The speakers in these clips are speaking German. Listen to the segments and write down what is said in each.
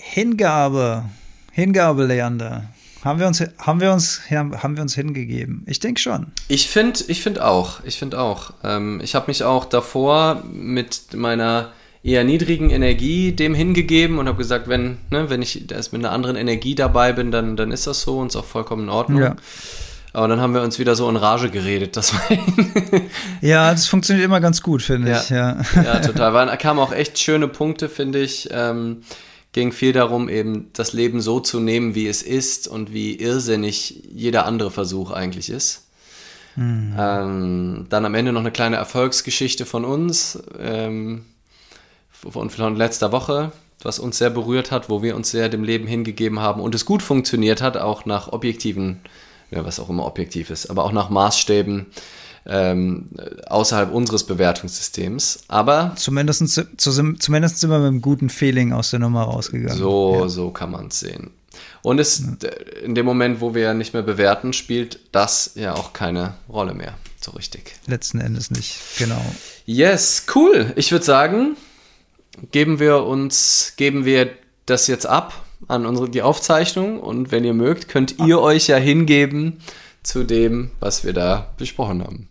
Hingabe. Hingabe, Leander. Haben wir uns, haben wir uns, haben wir uns hingegeben? Ich denke schon. Ich finde, ich finde auch. Ich finde auch. Ähm, ich habe mich auch davor mit meiner eher niedrigen Energie dem hingegeben und habe gesagt, wenn, ne, wenn ich erst mit einer anderen Energie dabei bin, dann, dann ist das so und ist auch vollkommen in Ordnung. Ja. Aber dann haben wir uns wieder so in Rage geredet. Das war ja, das funktioniert immer ganz gut, finde ja. ich. Ja, ja total. Da kamen auch echt schöne Punkte, finde ich. Ähm, ging viel darum, eben das Leben so zu nehmen, wie es ist und wie irrsinnig jeder andere Versuch eigentlich ist. Mhm. Ähm, dann am Ende noch eine kleine Erfolgsgeschichte von uns. Ähm, von, von letzter Woche, was uns sehr berührt hat, wo wir uns sehr dem Leben hingegeben haben und es gut funktioniert hat, auch nach objektiven, ja, was auch immer objektiv ist, aber auch nach Maßstäben ähm, außerhalb unseres Bewertungssystems. Aber zumindest, zu, zumindest sind wir mit einem guten Feeling aus der Nummer rausgegangen. So, ja. so kann man es sehen. Und es, in dem Moment, wo wir ja nicht mehr bewerten, spielt das ja auch keine Rolle mehr, so richtig. Letzten Endes nicht, genau. Yes, cool. Ich würde sagen, geben wir uns, geben wir das jetzt ab an unsere, die Aufzeichnung und wenn ihr mögt, könnt ihr euch ja hingeben zu dem, was wir da besprochen haben.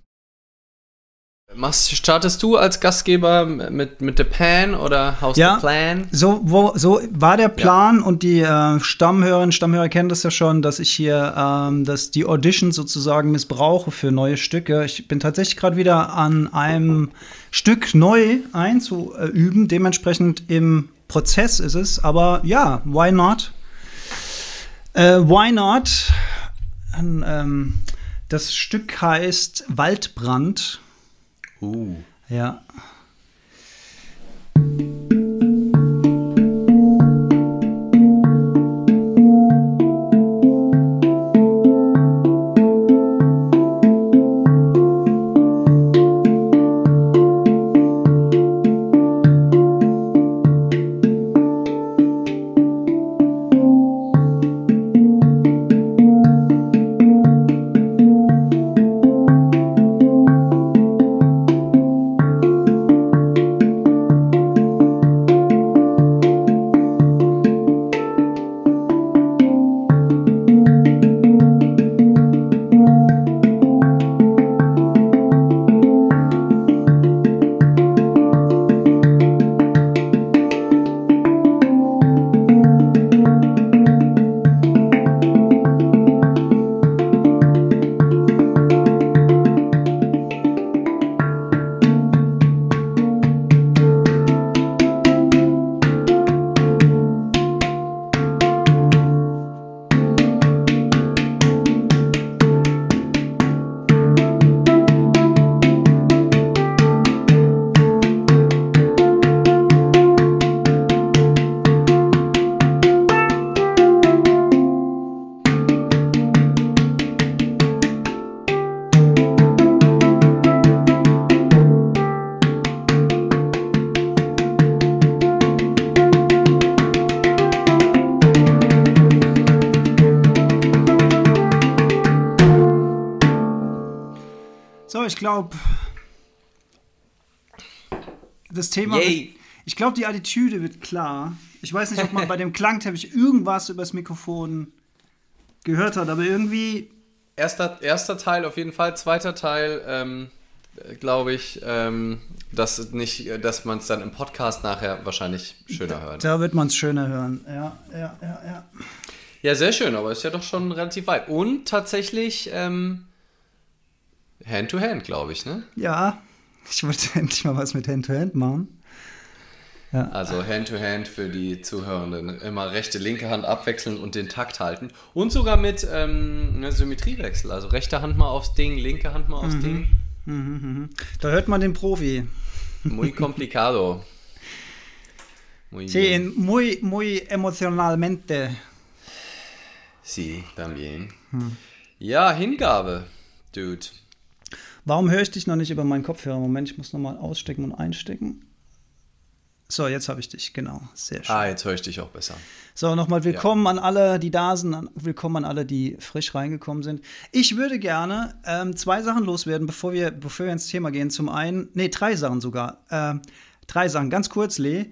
Machst, startest du als Gastgeber mit, mit The Pan oder How's ja, the Plan? So, wo, so war der Plan ja. und die äh, Stammhörerinnen Stammhörer kennen das ja schon, dass ich hier ähm, dass die Audition sozusagen missbrauche für neue Stücke. Ich bin tatsächlich gerade wieder an einem Stück neu einzuüben, dementsprechend im Prozess ist es, aber ja, why not? Äh, why not? Ähm, das Stück heißt Waldbrand Uh. Ja. Das Thema. Wird, ich glaube, die Attitüde wird klar. Ich weiß nicht, ob man bei dem Klangteppich irgendwas über das Mikrofon gehört hat, aber irgendwie. Erster, erster Teil auf jeden Fall, zweiter Teil, ähm, glaube ich, ähm, dass, dass man es dann im Podcast nachher wahrscheinlich schöner hört. Da wird man es schöner hören, ja, ja, ja, ja. Ja, sehr schön, aber ist ja doch schon relativ weit. Und tatsächlich ähm, Hand-to-Hand, glaube ich, ne? Ja, ich wollte endlich mal was mit Hand-to-Hand -Hand machen. Ja. Also Hand-to-Hand -Hand für die Zuhörenden. Immer rechte, linke Hand abwechseln und den Takt halten. Und sogar mit ähm, Symmetriewechsel. Also rechte Hand mal aufs Ding, linke Hand mal aufs mhm. Ding. Mhm. Da hört man den Profi. Muy complicado. Muy sí, muy, muy emocionalmente. Sí, también. Hm. Ja, Hingabe, Dude. Warum höre ich dich noch nicht über meinen Kopfhörer? Moment, ich muss nochmal ausstecken und einstecken. So, jetzt habe ich dich, genau. Sehr schön. Ah, jetzt höre ich dich auch besser. So, nochmal willkommen ja. an alle, die da sind, willkommen an alle, die frisch reingekommen sind. Ich würde gerne ähm, zwei Sachen loswerden, bevor wir, bevor wir ins Thema gehen. Zum einen, nee, drei Sachen sogar. Äh, drei Sachen, ganz kurz, Lee.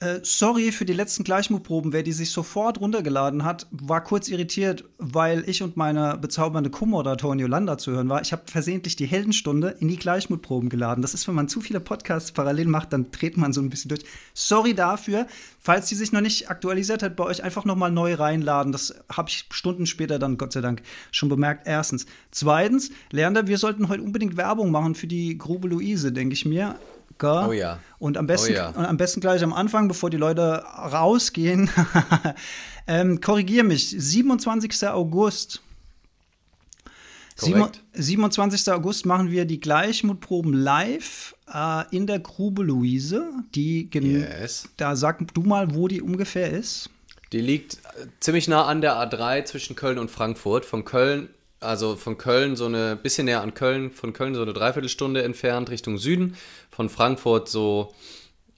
Äh, sorry für die letzten Gleichmutproben. Wer die sich sofort runtergeladen hat, war kurz irritiert, weil ich und meine bezaubernde Co-Moderatorin Yolanda zu hören war. Ich habe versehentlich die Heldenstunde in die Gleichmutproben geladen. Das ist, wenn man zu viele Podcasts parallel macht, dann dreht man so ein bisschen durch. Sorry dafür. Falls die sich noch nicht aktualisiert hat, bei euch einfach noch mal neu reinladen. Das habe ich Stunden später dann, Gott sei Dank, schon bemerkt. Erstens. Zweitens, Lerner, wir sollten heute unbedingt Werbung machen für die Grube Luise, denke ich mir. Oh ja. Und am besten, Oh ja. und am besten gleich am Anfang, bevor die Leute rausgehen. ähm, Korrigier mich. 27. August. Korrekt. 27. August machen wir die Gleichmutproben live äh, in der Grube Luise. Die Yes. Da sag du mal, wo die ungefähr ist. Die liegt äh, ziemlich nah an der A3 zwischen Köln und Frankfurt. Von Köln, also von Köln so eine bisschen näher an Köln, von Köln so eine Dreiviertelstunde entfernt Richtung Süden. Von Frankfurt so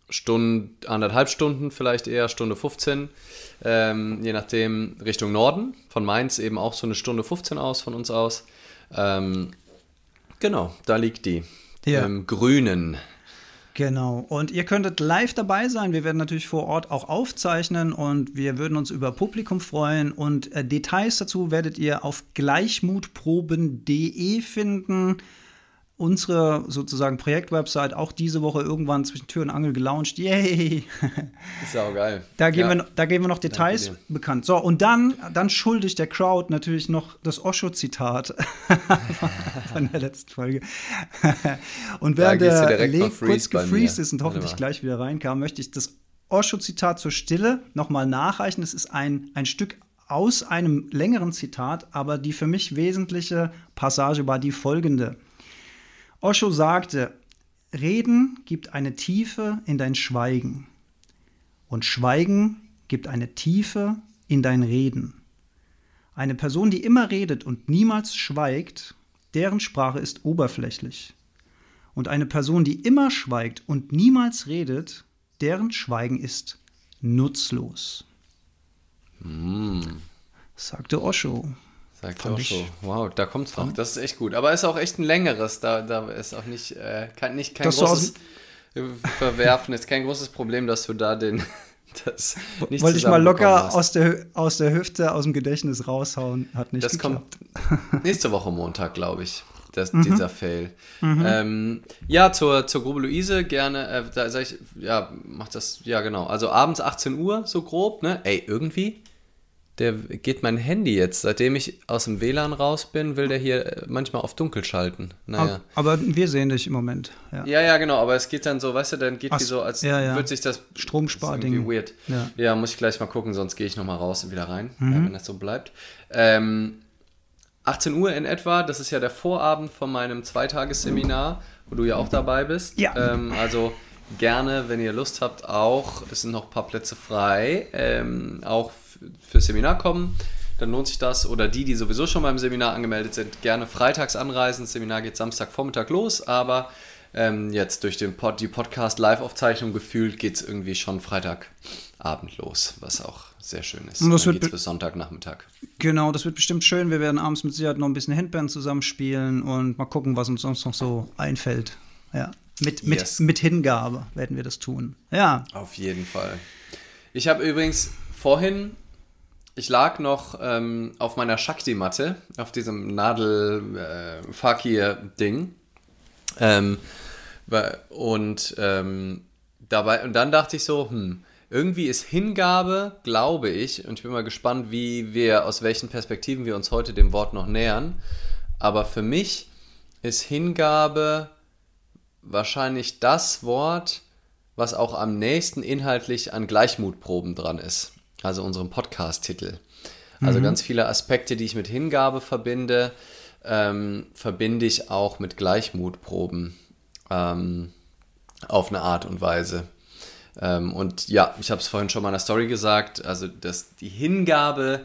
Stunde, anderthalb Stunden, vielleicht eher Stunde 15, ähm, je nachdem Richtung Norden. Von Mainz eben auch so eine Stunde 15 aus von uns aus. Ähm, genau, da liegt die. Ja. Im Grünen. Genau. Und ihr könntet live dabei sein. Wir werden natürlich vor Ort auch aufzeichnen und wir würden uns über Publikum freuen. Und äh, Details dazu werdet ihr auf gleichmutproben.de finden. Unsere sozusagen Projektwebsite auch diese Woche irgendwann zwischen Tür und Angel gelauncht. Yay! Ist ja auch geil. Da geben, ja. wir, da geben wir noch Details bekannt. So, und dann, dann schulde ich der Crowd natürlich noch das Osho-Zitat von der letzten Folge. und während der Leg kurz gefreezed ist und hoffentlich gleich wieder reinkam, möchte ich das Osho-Zitat zur Stille nochmal nachreichen. Es ist ein, ein Stück aus einem längeren Zitat, aber die für mich wesentliche Passage war die folgende. Osho sagte, Reden gibt eine Tiefe in dein Schweigen und Schweigen gibt eine Tiefe in dein Reden. Eine Person, die immer redet und niemals schweigt, deren Sprache ist oberflächlich. Und eine Person, die immer schweigt und niemals redet, deren Schweigen ist nutzlos. Sagte Osho. Sagt Fand auch ich-. Wow, da kommt's noch. Das ist echt gut. Aber ist auch echt ein längeres. Da, da ist auch nicht, äh, kein, nicht kein Das großes Verwerfen, ist kein großes Problem, dass du da den. Das nicht Wollte ich mal locker hast. aus der, aus der Hüfte, aus dem Gedächtnis raushauen. Hat nicht Das geklappt. kommt nächste Woche Montag, glaube ich. Das, Mhm. Dieser Fail. Ähm, ja, zur, zur Grube Luise gerne. Äh, da sag ich, ja, macht das, ja, genau. Also abends 18 Uhr, so grob, ne? Ey, irgendwie, der geht mein Handy jetzt. Seitdem ich aus dem WLAN raus bin, will der hier äh, manchmal auf dunkel schalten. Naja. Aber wir sehen dich im Moment. Ja. Ja, ja, genau, aber es geht dann so, weißt du, dann geht Ach wie so, als ja, ja. würde sich das Stromsparding. weird. Ja. Ja. muss ich gleich mal gucken, sonst gehe ich nochmal raus und wieder rein, Mhm. wenn das so bleibt. Ähm, 18 Uhr in etwa, das ist ja der Vorabend von meinem Zweitagesseminar, wo du ja auch dabei bist. Ja. Ähm, also gerne, wenn ihr Lust habt, auch, es sind noch ein paar Plätze frei, ähm, auch fürs Seminar kommen. Dann lohnt sich das. Oder die, die sowieso schon beim Seminar angemeldet sind, gerne freitags anreisen. Das Seminar geht Samstagvormittag los, aber ähm, jetzt durch den Pod, die Podcast-Live-Aufzeichnung gefühlt geht es irgendwie schon Freitagabend los, was auch sehr schön ist. Und das Dann wird bis Sonntagnachmittag. Genau, das wird bestimmt schön. Wir werden abends mit Sicherheit noch ein bisschen Handband zusammenspielen und mal gucken, was uns sonst noch so einfällt. Ja. Mit, mit, Yes. mit Hingabe werden wir das tun. Ja. Auf jeden Fall. Ich habe übrigens vorhin, ich lag noch ähm, auf meiner Shakti-Matte, auf diesem Nadel-Fakir-Ding. ähm, wa- und ähm, dabei, und dann dachte ich so, hm, irgendwie ist Hingabe, glaube ich, und ich bin mal gespannt, wie wir, aus welchen Perspektiven wir uns heute dem Wort noch nähern. Aber für mich ist Hingabe wahrscheinlich das Wort, was auch am nächsten inhaltlich an Gleichmutproben dran ist. Also unserem Podcast-Titel. Also ganz viele Aspekte, die ich mit Hingabe verbinde, ähm, verbinde ich auch mit Gleichmutproben ähm, auf eine Art und Weise. Ähm, und ja, ich habe es vorhin schon mal in der Story gesagt, also dass die Hingabe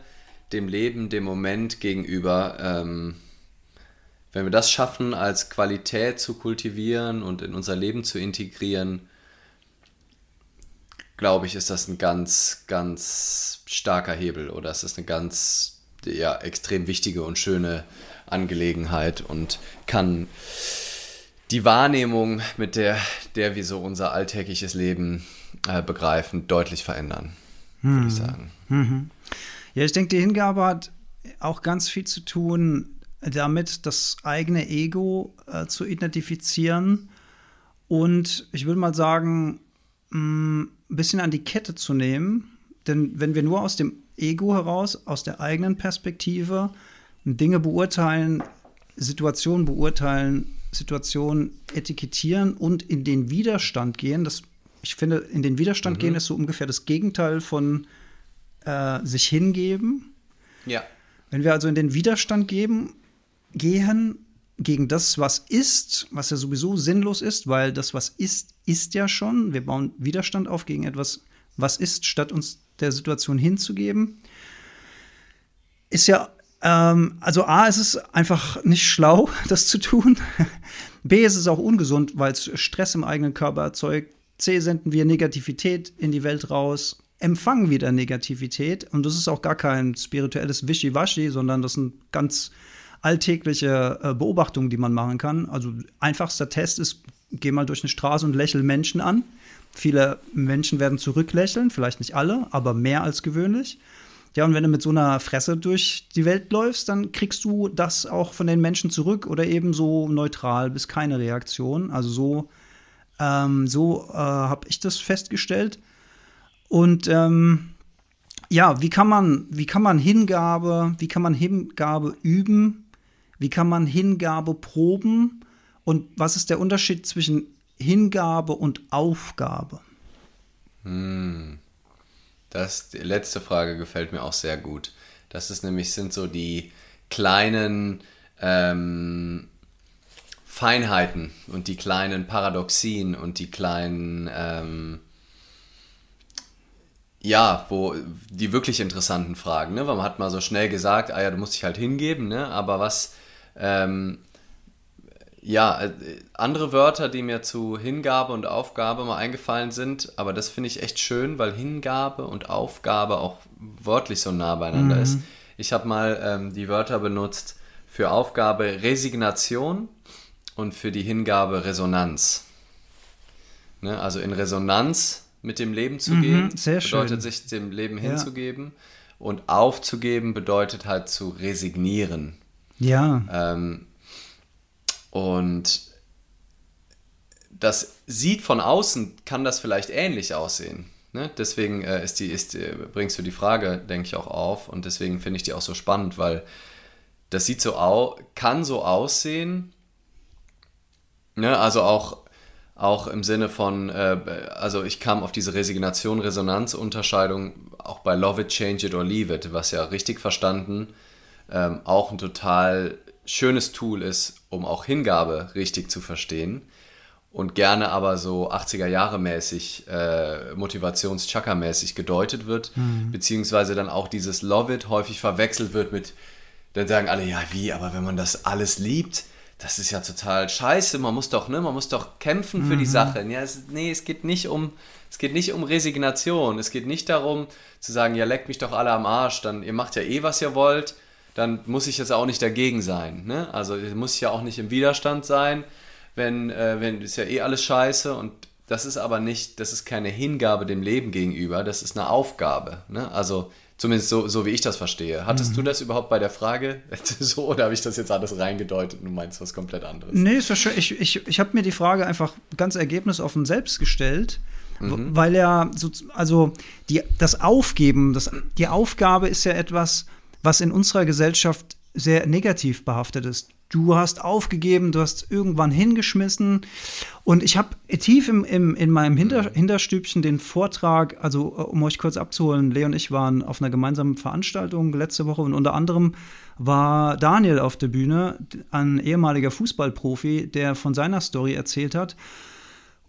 dem Leben, dem Moment gegenüber, ähm, wenn wir das schaffen, als Qualität zu kultivieren und in unser Leben zu integrieren, glaube ich, ist das ein ganz, ganz starker Hebel oder es ist eine ganz, ja, extrem wichtige und schöne Angelegenheit und kann die Wahrnehmung, mit der, der wir so unser alltägliches Leben äh, begreifen, deutlich verändern, hm. würde ich sagen. Mhm. Ja, ich denke, die Hingabe hat auch ganz viel zu tun damit, das eigene Ego äh, zu identifizieren und ich würde mal sagen, mh, mm, ein bisschen an die Kette zu nehmen. Denn wenn wir nur aus dem Ego heraus, aus der eigenen Perspektive Dinge beurteilen, Situationen beurteilen, Situationen etikettieren und in den Widerstand gehen, das, ich finde, in den Widerstand mhm. gehen ist so ungefähr das Gegenteil von äh, sich hingeben. Ja. Wenn wir also in den Widerstand geben, gehen gegen das, was ist, was ja sowieso sinnlos ist, weil das, was ist, ist ja schon. Wir bauen Widerstand auf gegen etwas, was ist, statt uns der Situation hinzugeben. Ist ja, ähm, also A, ist es einfach nicht schlau, das zu tun. B, ist es auch ungesund, weil es Stress im eigenen Körper erzeugt. C, senden wir Negativität in die Welt raus, empfangen wieder Negativität. Und das ist auch gar kein spirituelles Wischiwaschi, sondern das sind ganz alltägliche äh, Beobachtungen, die man machen kann. Also einfachster Test ist, geh mal durch eine Straße und lächel Menschen an. Viele Menschen werden zurücklächeln, vielleicht nicht alle, aber mehr als gewöhnlich. Ja, und wenn du mit so einer Fresse durch die Welt läufst, dann kriegst du das auch von den Menschen zurück oder eben so neutral bis keine Reaktion. Also so, ähm, so äh, habe ich das festgestellt. Und ähm, ja, wie kann man, wie kann man Hingabe, wie kann man Hingabe üben? Wie kann man Hingabe proben? Und was ist der Unterschied zwischen Hingabe und Aufgabe? Hm. Das, die letzte Frage gefällt mir auch sehr gut. Das ist nämlich, sind so die kleinen ähm, Feinheiten und die kleinen Paradoxien und die kleinen, ähm, ja, wo die wirklich interessanten Fragen, ne? Weil man hat mal so schnell gesagt, ah ja, du musst dich halt hingeben, ne? Aber was, ähm, ja, äh, andere Wörter, die mir zu Hingabe und Aufgabe mal eingefallen sind, aber das finde ich echt schön, weil Hingabe und Aufgabe auch wörtlich so nah beieinander mhm. ist. Ich habe mal ähm, die Wörter benutzt für Aufgabe Resignation und für die Hingabe Resonanz. Ne? Also in Resonanz mit dem Leben zu mhm, gehen, bedeutet schön. sich dem Leben ja. hinzugeben. Und aufzugeben bedeutet halt zu resignieren. Ja. Ähm, und das sieht von außen, kann das vielleicht ähnlich aussehen. Ne? Deswegen äh, ist die, ist, äh, bringst du die Frage, denke ich, auch auf. Und deswegen finde ich die auch so spannend, weil das sieht so au kann so aussehen. Ne? Also auch, auch im Sinne von, äh, also ich kam auf diese Resignation-Resonanz-Unterscheidung auch bei Love It, Change It or Leave It, was ja richtig verstanden ähm, auch ein total schönes Tool ist, um auch Hingabe richtig zu verstehen und gerne aber so 80er Jahre mäßig, äh, Motivations-Chakra-mäßig gedeutet wird, mhm. beziehungsweise dann auch dieses Love It häufig verwechselt wird mit, dann sagen alle, ja wie, aber wenn man das alles liebt, das ist ja total scheiße, man muss doch, ne, man muss doch kämpfen für mhm. die Sache. Ja, es, nee, es geht nicht um, es geht nicht um Resignation, es geht nicht darum zu sagen, ja, leckt mich doch alle am Arsch, dann ihr macht ja eh, was ihr wollt, dann muss ich jetzt auch nicht dagegen sein. Ne? Also muss ich ja auch nicht im Widerstand sein, wenn, äh, wenn ist ja eh alles scheiße und das ist aber nicht, das ist keine Hingabe dem Leben gegenüber, das ist eine Aufgabe. Ne? Also zumindest so, so wie ich das verstehe. Hattest mhm. du das überhaupt bei der Frage so oder habe ich das jetzt alles reingedeutet und du meinst was komplett anderes? Nee, ist schön. Ich, ich, ich habe mir die Frage einfach ganz ergebnisoffen selbst gestellt. Mhm. Weil er so, also die, das Aufgeben, das, die Aufgabe ist ja etwas, was in unserer Gesellschaft sehr negativ behaftet ist. Du hast aufgegeben, du hast irgendwann hingeschmissen. Und ich habe tief im, im, in meinem Hinter, mhm. Hinterstübchen den Vortrag, also äh, um euch kurz abzuholen, Leo und ich waren auf einer gemeinsamen Veranstaltung letzte Woche und unter anderem war Daniel auf der Bühne, ein ehemaliger Fußballprofi, der von seiner Story erzählt hat.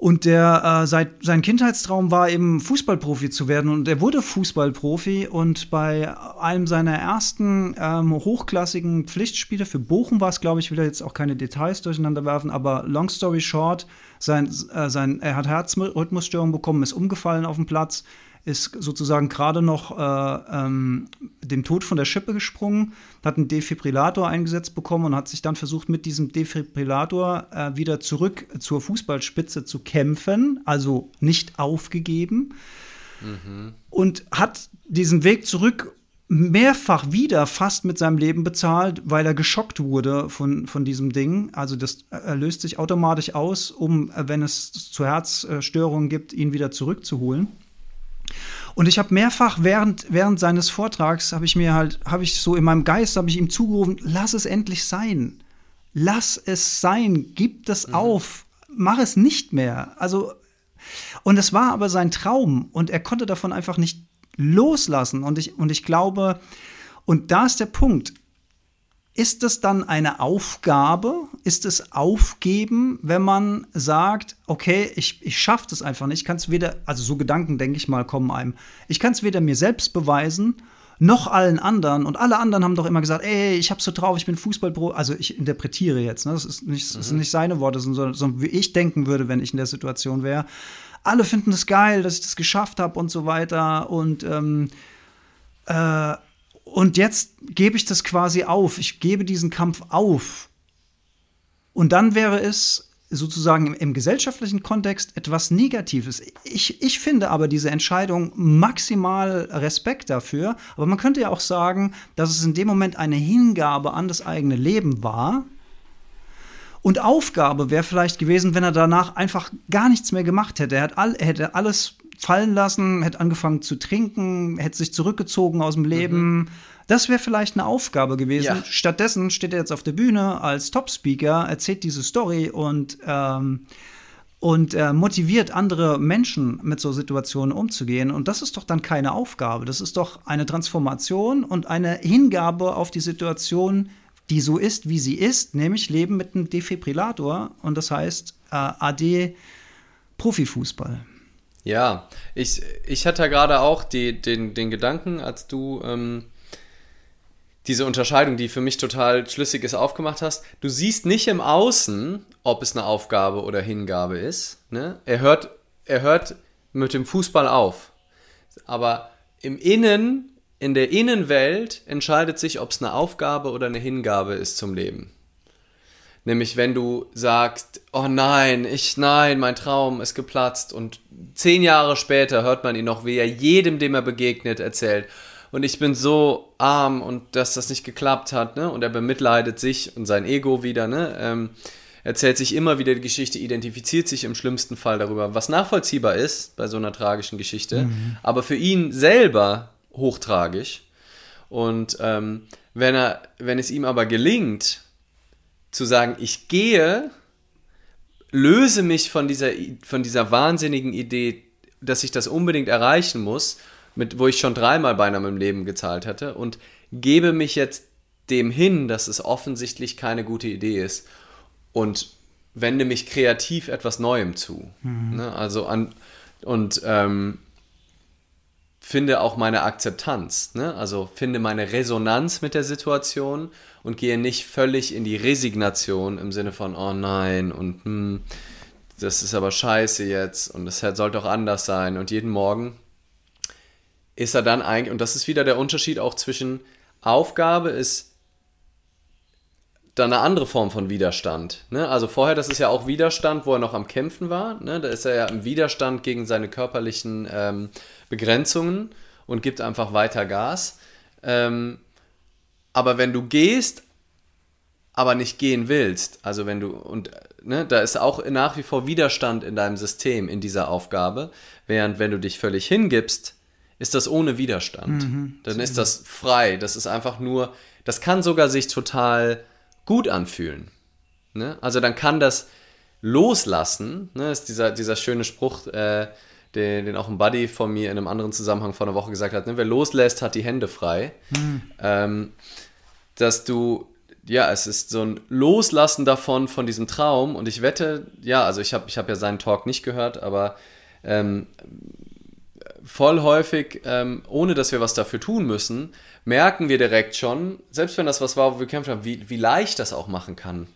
Und der äh, seit, sein Kindheitstraum war eben Fußballprofi zu werden und er wurde Fußballprofi und bei einem seiner ersten ähm, hochklassigen Pflichtspiele für Bochum war es, glaube ich, will er jetzt auch keine Details durcheinander werfen, aber long story short, sein, äh, sein, er hat Herzrhythmusstörungen bekommen, ist umgefallen auf dem Platz. Ist sozusagen gerade noch äh, ähm, dem Tod von der Schippe gesprungen, hat einen Defibrillator eingesetzt bekommen und hat sich dann versucht, mit diesem Defibrillator äh, wieder zurück zur Fußballspitze zu kämpfen, also nicht aufgegeben. Mhm. Und hat diesen Weg zurück mehrfach wieder fast mit seinem Leben bezahlt, weil er geschockt wurde von, von diesem Ding. Also das er löst sich automatisch aus, um, wenn es zu Herzstörungen gibt, ihn wieder zurückzuholen. Und ich habe mehrfach während, während seines Vortrags, habe ich mir halt, habe ich so in meinem Geist, habe ich ihm zugerufen, lass es endlich sein. Lass es sein, gib das mhm. auf, mach es nicht mehr. Also, und es war aber sein Traum und er konnte davon einfach nicht loslassen. Und ich, und ich glaube, und da ist der Punkt, ist es dann eine Aufgabe? Ist es Aufgeben, wenn man sagt, okay, ich, ich schaffe das einfach nicht, ich kann es weder, also so Gedanken, denke ich mal, kommen einem, ich kann es weder mir selbst beweisen, noch allen anderen. Und alle anderen haben doch immer gesagt, ey, ich hab's so drauf, ich bin Fußballpro. Also ich interpretiere jetzt, ne? das, ist nicht, das sind mhm. nicht seine Worte, sondern, sondern wie ich denken würde, wenn ich in der Situation wäre. Alle finden es geil, dass ich das geschafft habe und so weiter. Und ähm, äh, und jetzt gebe ich das quasi auf. Ich gebe diesen Kampf auf. Und dann wäre es sozusagen im, im, gesellschaftlichen Kontext etwas Negatives. Ich, ich finde aber diese Entscheidung maximal Respekt dafür. Aber man könnte ja auch sagen, dass es in dem Moment eine Hingabe an das eigene Leben war. Und Aufgabe wäre vielleicht gewesen, wenn er danach einfach gar nichts mehr gemacht hätte. Er, all, er hätte alles fallen lassen, hätte angefangen zu trinken, hätte sich zurückgezogen aus dem Leben. Mhm. Das wäre vielleicht eine Aufgabe gewesen. Ja. Stattdessen steht er jetzt auf der Bühne als Top-Speaker, erzählt diese Story und, ähm, und äh, motiviert andere Menschen mit so Situationen umzugehen. Und das ist doch dann keine Aufgabe. Das ist doch eine Transformation und eine Hingabe auf die Situation, die so ist, wie sie ist, nämlich Leben mit einem Defibrillator. Und das heißt äh, AD Profifußball. Ja, ich, ich hatte gerade auch die, den, den Gedanken, als du ähm, diese Unterscheidung, die für mich total schlüssig ist, aufgemacht hast. Du siehst nicht im Außen, ob es eine Aufgabe oder Hingabe ist. Ne? Er, hört, er hört mit dem Fußball auf. Aber im Innen, in der Innenwelt entscheidet sich, ob es eine Aufgabe oder eine Hingabe ist zum Leben. Nämlich wenn du sagst, oh nein, ich, nein, mein Traum ist geplatzt und zehn Jahre später hört man ihn noch, wie er jedem, dem er begegnet, erzählt. Und ich bin so arm und dass das nicht geklappt hat, ne? Und er bemitleidet sich und sein Ego wieder, ne? Ähm, erzählt sich immer wieder die Geschichte, identifiziert sich im schlimmsten Fall darüber, was nachvollziehbar ist bei so einer tragischen Geschichte, mhm. aber für ihn selber hochtragisch. Und ähm, wenn er, wenn es ihm aber gelingt, zu sagen, ich gehe, löse mich von dieser, von dieser wahnsinnigen Idee, dass ich das unbedingt erreichen muss, mit, wo ich schon dreimal beinahe im Leben gezahlt hätte, und gebe mich jetzt dem hin, dass es offensichtlich keine gute Idee ist und wende mich kreativ etwas Neuem zu. Mhm. Ne? Also an und ähm, finde auch meine Akzeptanz, ne? also finde meine Resonanz mit der Situation und gehe nicht völlig in die Resignation im Sinne von, oh nein, und hm, das ist aber scheiße jetzt und es sollte auch anders sein. Und jeden Morgen ist er dann eigentlich, und das ist wieder der Unterschied auch zwischen Aufgabe ist dann eine andere Form von Widerstand. Ne? Also vorher, das ist ja auch Widerstand, wo er noch am Kämpfen war. Ne? Da ist er ja im Widerstand gegen seine körperlichen ähm, Begrenzungen und gibt einfach weiter Gas. Ähm, aber wenn du gehst, aber nicht gehen willst, also wenn du, und ne, da ist auch nach wie vor Widerstand in deinem System, in dieser Aufgabe, während wenn du dich völlig hingibst, ist das ohne Widerstand. Mhm, Dann ist das frei. Das ist einfach nur, das kann sogar sich total gut anfühlen. Ne? Also dann kann das loslassen, ne, ist dieser, dieser schöne Spruch, äh, den, den auch ein Buddy von mir in einem anderen Zusammenhang vor einer Woche gesagt hat, ne, wer loslässt, hat die Hände frei. Mhm. Ähm, dass du, ja, es ist so ein Loslassen davon, von diesem Traum. Und ich wette, ja, also ich habe ich hab ja seinen Talk nicht gehört, aber ähm, voll häufig, ähm, ohne dass wir was dafür tun müssen, merken wir direkt schon, selbst wenn das was war, wo wir kämpfen haben, wie, wie leicht das auch machen kann.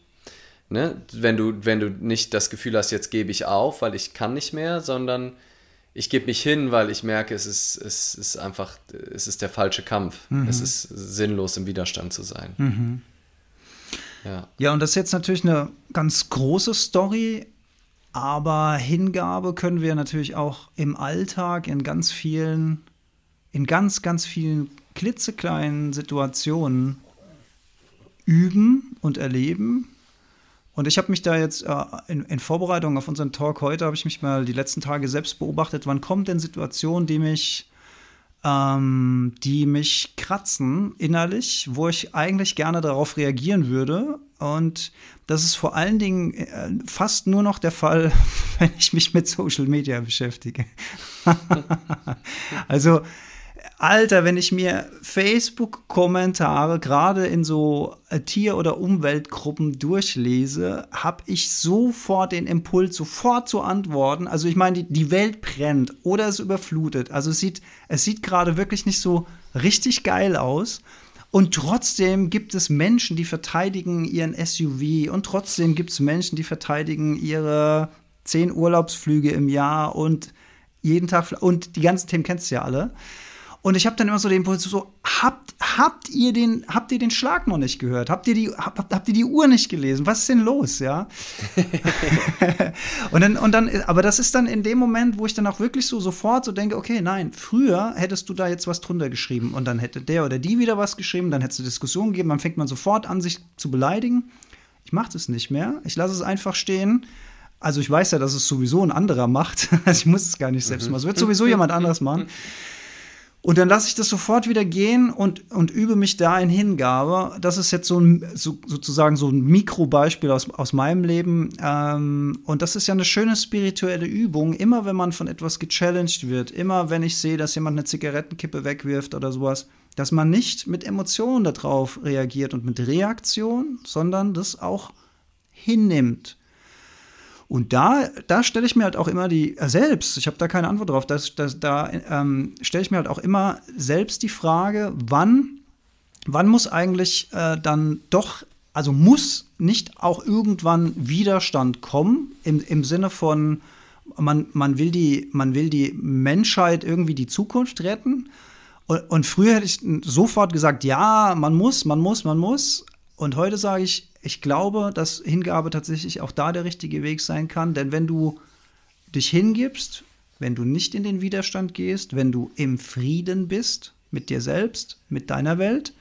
Ne? Wenn, du, wenn du nicht das Gefühl hast, jetzt gebe ich auf, weil ich kann nicht mehr, sondern ich gebe mich hin, weil ich merke, es ist, es ist einfach, es ist der falsche Kampf. Mhm. Es ist sinnlos, im Widerstand zu sein. Mhm. Ja. ja, und das ist jetzt natürlich eine ganz große Story, aber Hingabe können wir natürlich auch im Alltag in ganz vielen, in ganz, ganz vielen klitzekleinen Situationen üben und erleben. Und ich habe mich da jetzt äh, in, in, Vorbereitung auf unseren Talk heute, habe ich mich mal die letzten Tage selbst beobachtet, wann kommt denn Situationen, die mich ähm, die mich kratzen innerlich, wo ich eigentlich gerne darauf reagieren würde. Und das ist vor allen Dingen äh, fast nur noch der Fall, wenn ich mich mit Social Media beschäftige. also Alter, wenn ich mir Facebook-Kommentare gerade in so äh, Tier- oder Umweltgruppen durchlese, habe ich sofort den Impuls, sofort zu antworten. Also ich meine, die, die Welt brennt oder es überflutet. Also es sieht, es sieht gerade wirklich nicht so richtig geil aus. Und trotzdem gibt es Menschen, die verteidigen ihren SUV. Und trotzdem gibt es Menschen, die verteidigen ihre zehn Urlaubsflüge im Jahr und jeden Tag. Und die ganzen Themen kennst du ja alle. Und ich habe dann immer so den Impuls so, habt, habt, ihr den, habt ihr den Schlag noch nicht gehört? Habt ihr, die, habt, habt ihr die Uhr nicht gelesen? Was ist denn los, ja? und, dann, und dann, aber das ist dann in dem Moment, wo ich dann auch wirklich so sofort so denke, okay, nein, früher hättest du da jetzt was drunter geschrieben und dann hätte der oder die wieder was geschrieben, dann hätte es eine Diskussion gegeben, dann fängt man sofort an, sich zu beleidigen. Ich mache das nicht mehr. Ich lasse es einfach stehen. Also ich weiß ja, dass es sowieso ein anderer macht. Also ich muss es gar nicht selbst mhm. machen. Es wird sowieso jemand anderes machen. Und dann lasse ich das sofort wieder gehen und, und übe mich da in Hingabe. Das ist jetzt so ein, so, sozusagen so ein Mikrobeispiel aus, aus meinem Leben. Ähm, und das ist ja eine schöne spirituelle Übung. Immer wenn man von etwas gechallenged wird, immer wenn ich sehe, dass jemand eine Zigarettenkippe wegwirft oder sowas, dass man nicht mit Emotionen darauf reagiert und mit Reaktion, sondern das auch hinnimmt. Und da, da stelle ich mir halt auch immer die, äh, selbst, ich habe da keine Antwort drauf, das, das, da ähm, stelle ich mir halt auch immer selbst die Frage, wann, wann muss eigentlich äh, dann doch, also muss nicht auch irgendwann Widerstand kommen, im, im Sinne von, man, man, will die, man will die Menschheit irgendwie die Zukunft retten. Und, und früher hätte ich sofort gesagt, ja, man muss, man muss, man muss. Und heute sage ich, ich glaube, dass Hingabe tatsächlich auch da der richtige Weg sein kann. Denn wenn du dich hingibst, wenn du nicht in den Widerstand gehst, wenn du im Frieden bist mit dir selbst, mit deiner Welt,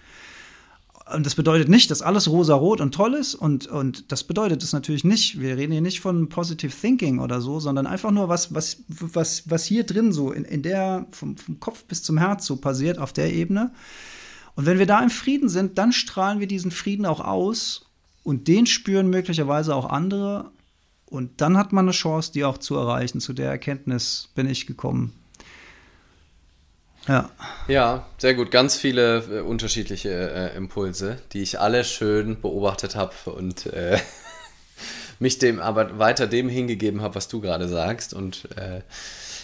und das bedeutet nicht, dass alles rosa-rot und toll ist. Und, und das bedeutet es natürlich nicht. Wir reden hier nicht von Positive Thinking oder so, sondern einfach nur, was, was, was, was hier drin so in, in der, vom, vom Kopf bis zum Herz so passiert auf der Ebene. Und wenn wir da im Frieden sind, dann strahlen wir diesen Frieden auch aus und den spüren möglicherweise auch andere. Und dann hat man eine Chance, die auch zu erreichen. Zu der Erkenntnis bin ich gekommen. Ja. Ja, sehr gut. Ganz viele äh, unterschiedliche äh, Impulse, die ich alle schön beobachtet habe und äh, mich dem aber weiter dem hingegeben habe, was du gerade sagst. Und äh,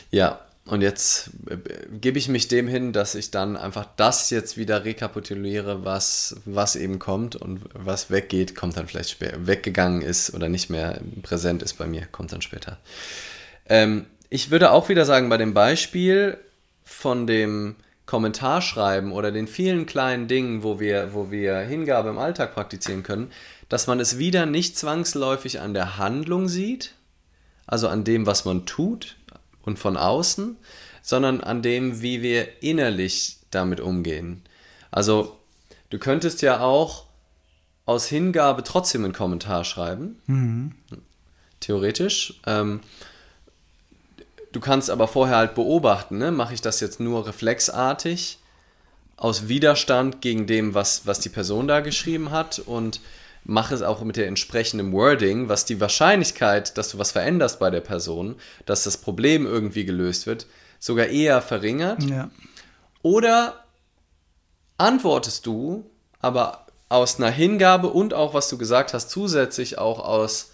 ja, und jetzt äh, gebe ich mich dem hin, dass ich dann einfach das jetzt wieder rekapituliere, was, was eben kommt und was weggeht, kommt dann vielleicht später. Weggegangen ist oder nicht mehr präsent ist bei mir, kommt dann später. Ähm, ich würde auch wieder sagen, bei dem Beispiel von dem Kommentarschreiben oder den vielen kleinen Dingen, wo wir, wo wir Hingabe im Alltag praktizieren können, dass man es wieder nicht zwangsläufig an der Handlung sieht, also an dem, was man tut, und von außen, sondern an dem, wie wir innerlich damit umgehen. Also du könntest ja auch aus Hingabe trotzdem einen Kommentar schreiben, mhm. theoretisch. Ähm, du kannst aber vorher halt beobachten, ne? mache ich das jetzt nur reflexartig aus Widerstand gegen dem, was, was die Person da geschrieben hat und mach es auch mit der entsprechenden Wording, was die Wahrscheinlichkeit, dass du was veränderst bei der Person, dass das Problem irgendwie gelöst wird, sogar eher verringert. Ja. Oder antwortest du, aber aus einer Hingabe und auch, was du gesagt hast, zusätzlich auch aus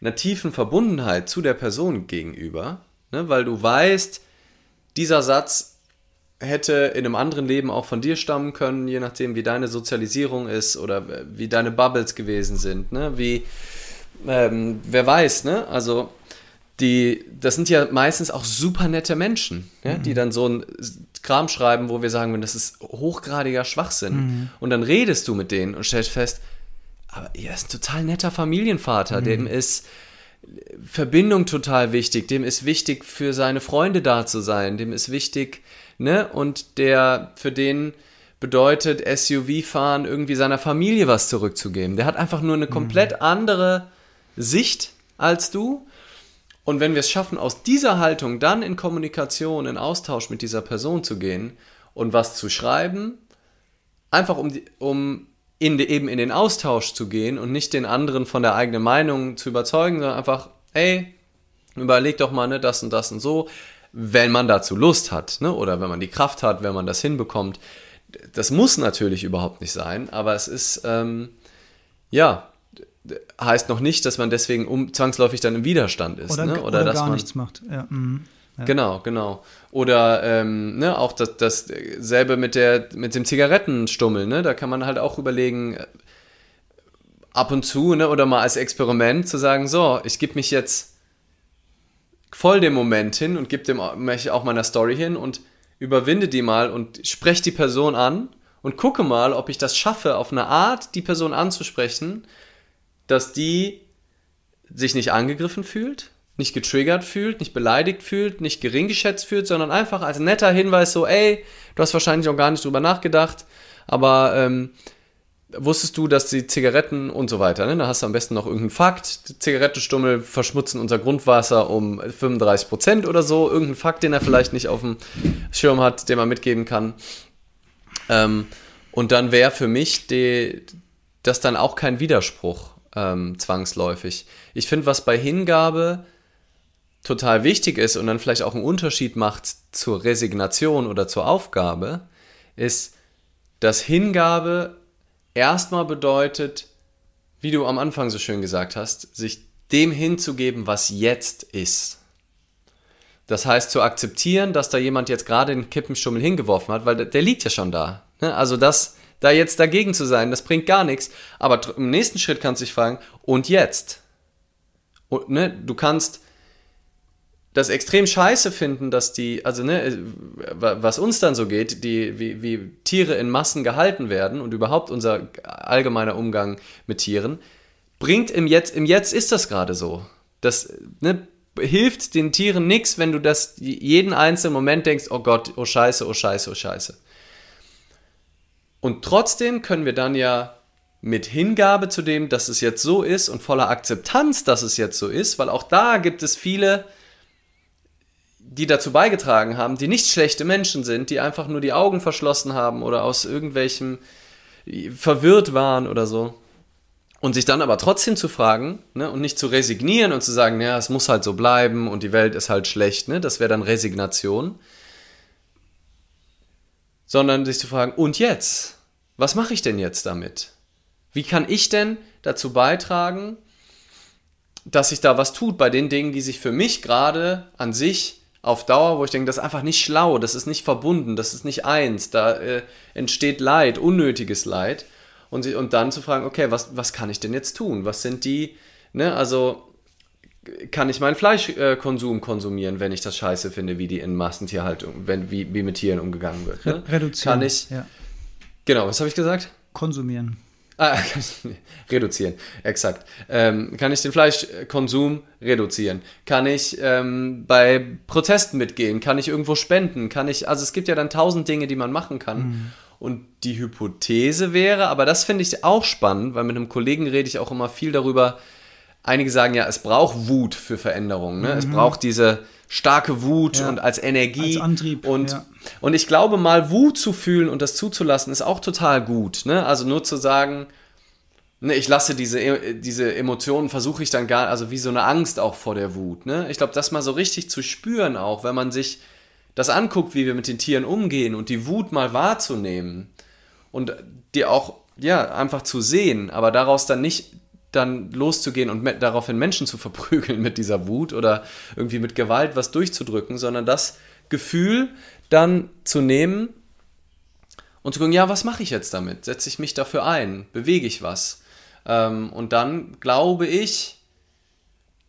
einer tiefen Verbundenheit zu der Person gegenüber, ne, weil du weißt, dieser Satz hätte in einem anderen Leben auch von dir stammen können, je nachdem, wie deine Sozialisierung ist oder wie deine Bubbles gewesen sind, ne? Wie, ähm, wer weiß, ne? Also, die, das sind ja meistens auch super nette Menschen, ja, mhm. die dann so ein Kram schreiben, wo wir sagen, das ist hochgradiger Schwachsinn. Mhm. Und dann redest du mit denen und stellst fest, aber er ist ein total netter Familienvater, mhm. dem ist Verbindung total wichtig, dem ist wichtig, für seine Freunde da zu sein, dem ist wichtig, ne, und der, für den bedeutet SUV-Fahren irgendwie seiner Familie was zurückzugeben. Der hat einfach nur eine mhm. komplett andere Sicht als du. Und wenn wir es schaffen, aus dieser Haltung dann in Kommunikation, in Austausch mit dieser Person zu gehen und was zu schreiben, einfach um, die, um in eben in den Austausch zu gehen und nicht den anderen von der eigenen Meinung zu überzeugen, sondern einfach, ey, überleg doch mal, ne, das und das und so, wenn man dazu Lust hat, ne, oder wenn man die Kraft hat, wenn man das hinbekommt. Das muss natürlich überhaupt nicht sein, aber es ist, ähm, ja, heißt noch nicht, dass man deswegen um, zwangsläufig dann im Widerstand ist. Oder, ne? oder, oder dass gar man, nichts macht. Ja. Mhm. Ja. Genau, genau. Oder ähm, ne, auch das, dasselbe mit, der, mit dem Zigarettenstummel, ne? Da kann man halt auch überlegen, äh, ab und zu, ne, oder mal als Experiment zu sagen, so, ich gebe mich jetzt voll dem Moment hin und gebe dem auch meiner Story hin und überwinde die mal und spreche die Person an und gucke mal, ob ich das schaffe, auf eine Art die Person anzusprechen, dass die sich nicht angegriffen fühlt, nicht getriggert fühlt, nicht beleidigt fühlt, nicht gering geschätzt fühlt, sondern einfach als netter Hinweis so, ey, du hast wahrscheinlich auch gar nicht drüber nachgedacht, aber ähm, wusstest du, dass die Zigaretten und so weiter, ne? da hast du am besten noch irgendeinen Fakt, die Zigarettenstummel verschmutzen unser Grundwasser um 35 Prozent oder so, irgendeinen Fakt, den er vielleicht nicht auf dem Schirm hat, den man mitgeben kann. Ähm, und dann wäre für mich die, das dann auch kein Widerspruch ähm, zwangsläufig. Ich finde, was bei Hingabe total wichtig ist und dann vielleicht auch einen Unterschied macht zur Resignation oder zur Aufgabe, ist, dass Hingabe erstmal bedeutet, wie du am Anfang so schön gesagt hast, sich dem hinzugeben, was jetzt ist. Das heißt, zu akzeptieren, dass da jemand jetzt gerade den Kippenstummel hingeworfen hat, weil der, der liegt ja schon da. Ne? Also das, da jetzt dagegen zu sein, das bringt gar nichts. Aber im nächsten Schritt kannst du dich fragen, und jetzt? Und, ne, du kannst das extrem scheiße finden, dass die, also ne, was uns dann so geht, die, wie, wie Tiere in Massen gehalten werden und überhaupt unser allgemeiner Umgang mit Tieren, bringt im Jetzt, im Jetzt ist das gerade so. Das ne, hilft den Tieren nichts, wenn du das jeden einzelnen Moment denkst, oh Gott, oh Scheiße, oh Scheiße, oh Scheiße. Und trotzdem können wir dann ja mit Hingabe zu dem, dass es jetzt so ist und voller Akzeptanz, dass es jetzt so ist, weil auch da gibt es viele, die dazu beigetragen haben, die nicht schlechte Menschen sind, die einfach nur die Augen verschlossen haben oder aus irgendwelchem verwirrt waren oder so. Und sich dann aber trotzdem zu fragen ne, und nicht zu resignieren und zu sagen, ja, es muss halt so bleiben und die Welt ist halt schlecht, ne, das wäre dann Resignation, sondern sich zu fragen, und jetzt? Was mache ich denn jetzt damit? Wie kann ich denn dazu beitragen, dass sich da was tut bei den Dingen, die sich für mich gerade an sich auf Dauer, wo ich denke, das ist einfach nicht schlau, das ist nicht verbunden, das ist nicht eins, da äh, entsteht Leid, unnötiges Leid. Und, und dann zu fragen, okay, was, was kann ich denn jetzt tun? Was sind die, ne, also kann ich meinen Fleischkonsum äh, konsumieren, wenn ich das scheiße finde, wie die in Massentierhaltung, wenn, wie, wie mit Tieren umgegangen wird. Ne? Reduzieren. Kann ich, ja. Genau, was habe ich gesagt? Konsumieren. Ah, reduzieren, exakt. Ähm, kann ich den Fleischkonsum reduzieren? Kann ich ähm, bei Protesten mitgehen? Kann ich irgendwo spenden? Kann ich, also es gibt ja dann tausend Dinge, die man machen kann. Mhm. Und die Hypothese wäre, aber das finde ich auch spannend, weil mit einem Kollegen rede ich auch immer viel darüber. Einige sagen ja, es braucht Wut für Veränderungen. Ne? Mhm. Es braucht diese starke Wut ja. und als Energie. Als Antrieb. Und, ja. und ich glaube, mal Wut zu fühlen und das zuzulassen, ist auch total gut. Ne? Also nur zu sagen, ne, ich lasse diese, diese Emotionen, versuche ich dann gar, also wie so eine Angst auch vor der Wut. Ne? Ich glaube, das mal so richtig zu spüren auch, wenn man sich das anguckt, wie wir mit den Tieren umgehen und die Wut mal wahrzunehmen und die auch, ja, einfach zu sehen, aber daraus dann nicht dann loszugehen und daraufhin Menschen zu verprügeln mit dieser Wut oder irgendwie mit Gewalt was durchzudrücken, sondern das Gefühl dann zu nehmen und zu gucken, ja, was mache ich jetzt damit? Setze ich mich dafür ein? Bewege ich was? Ähm, und dann glaube ich,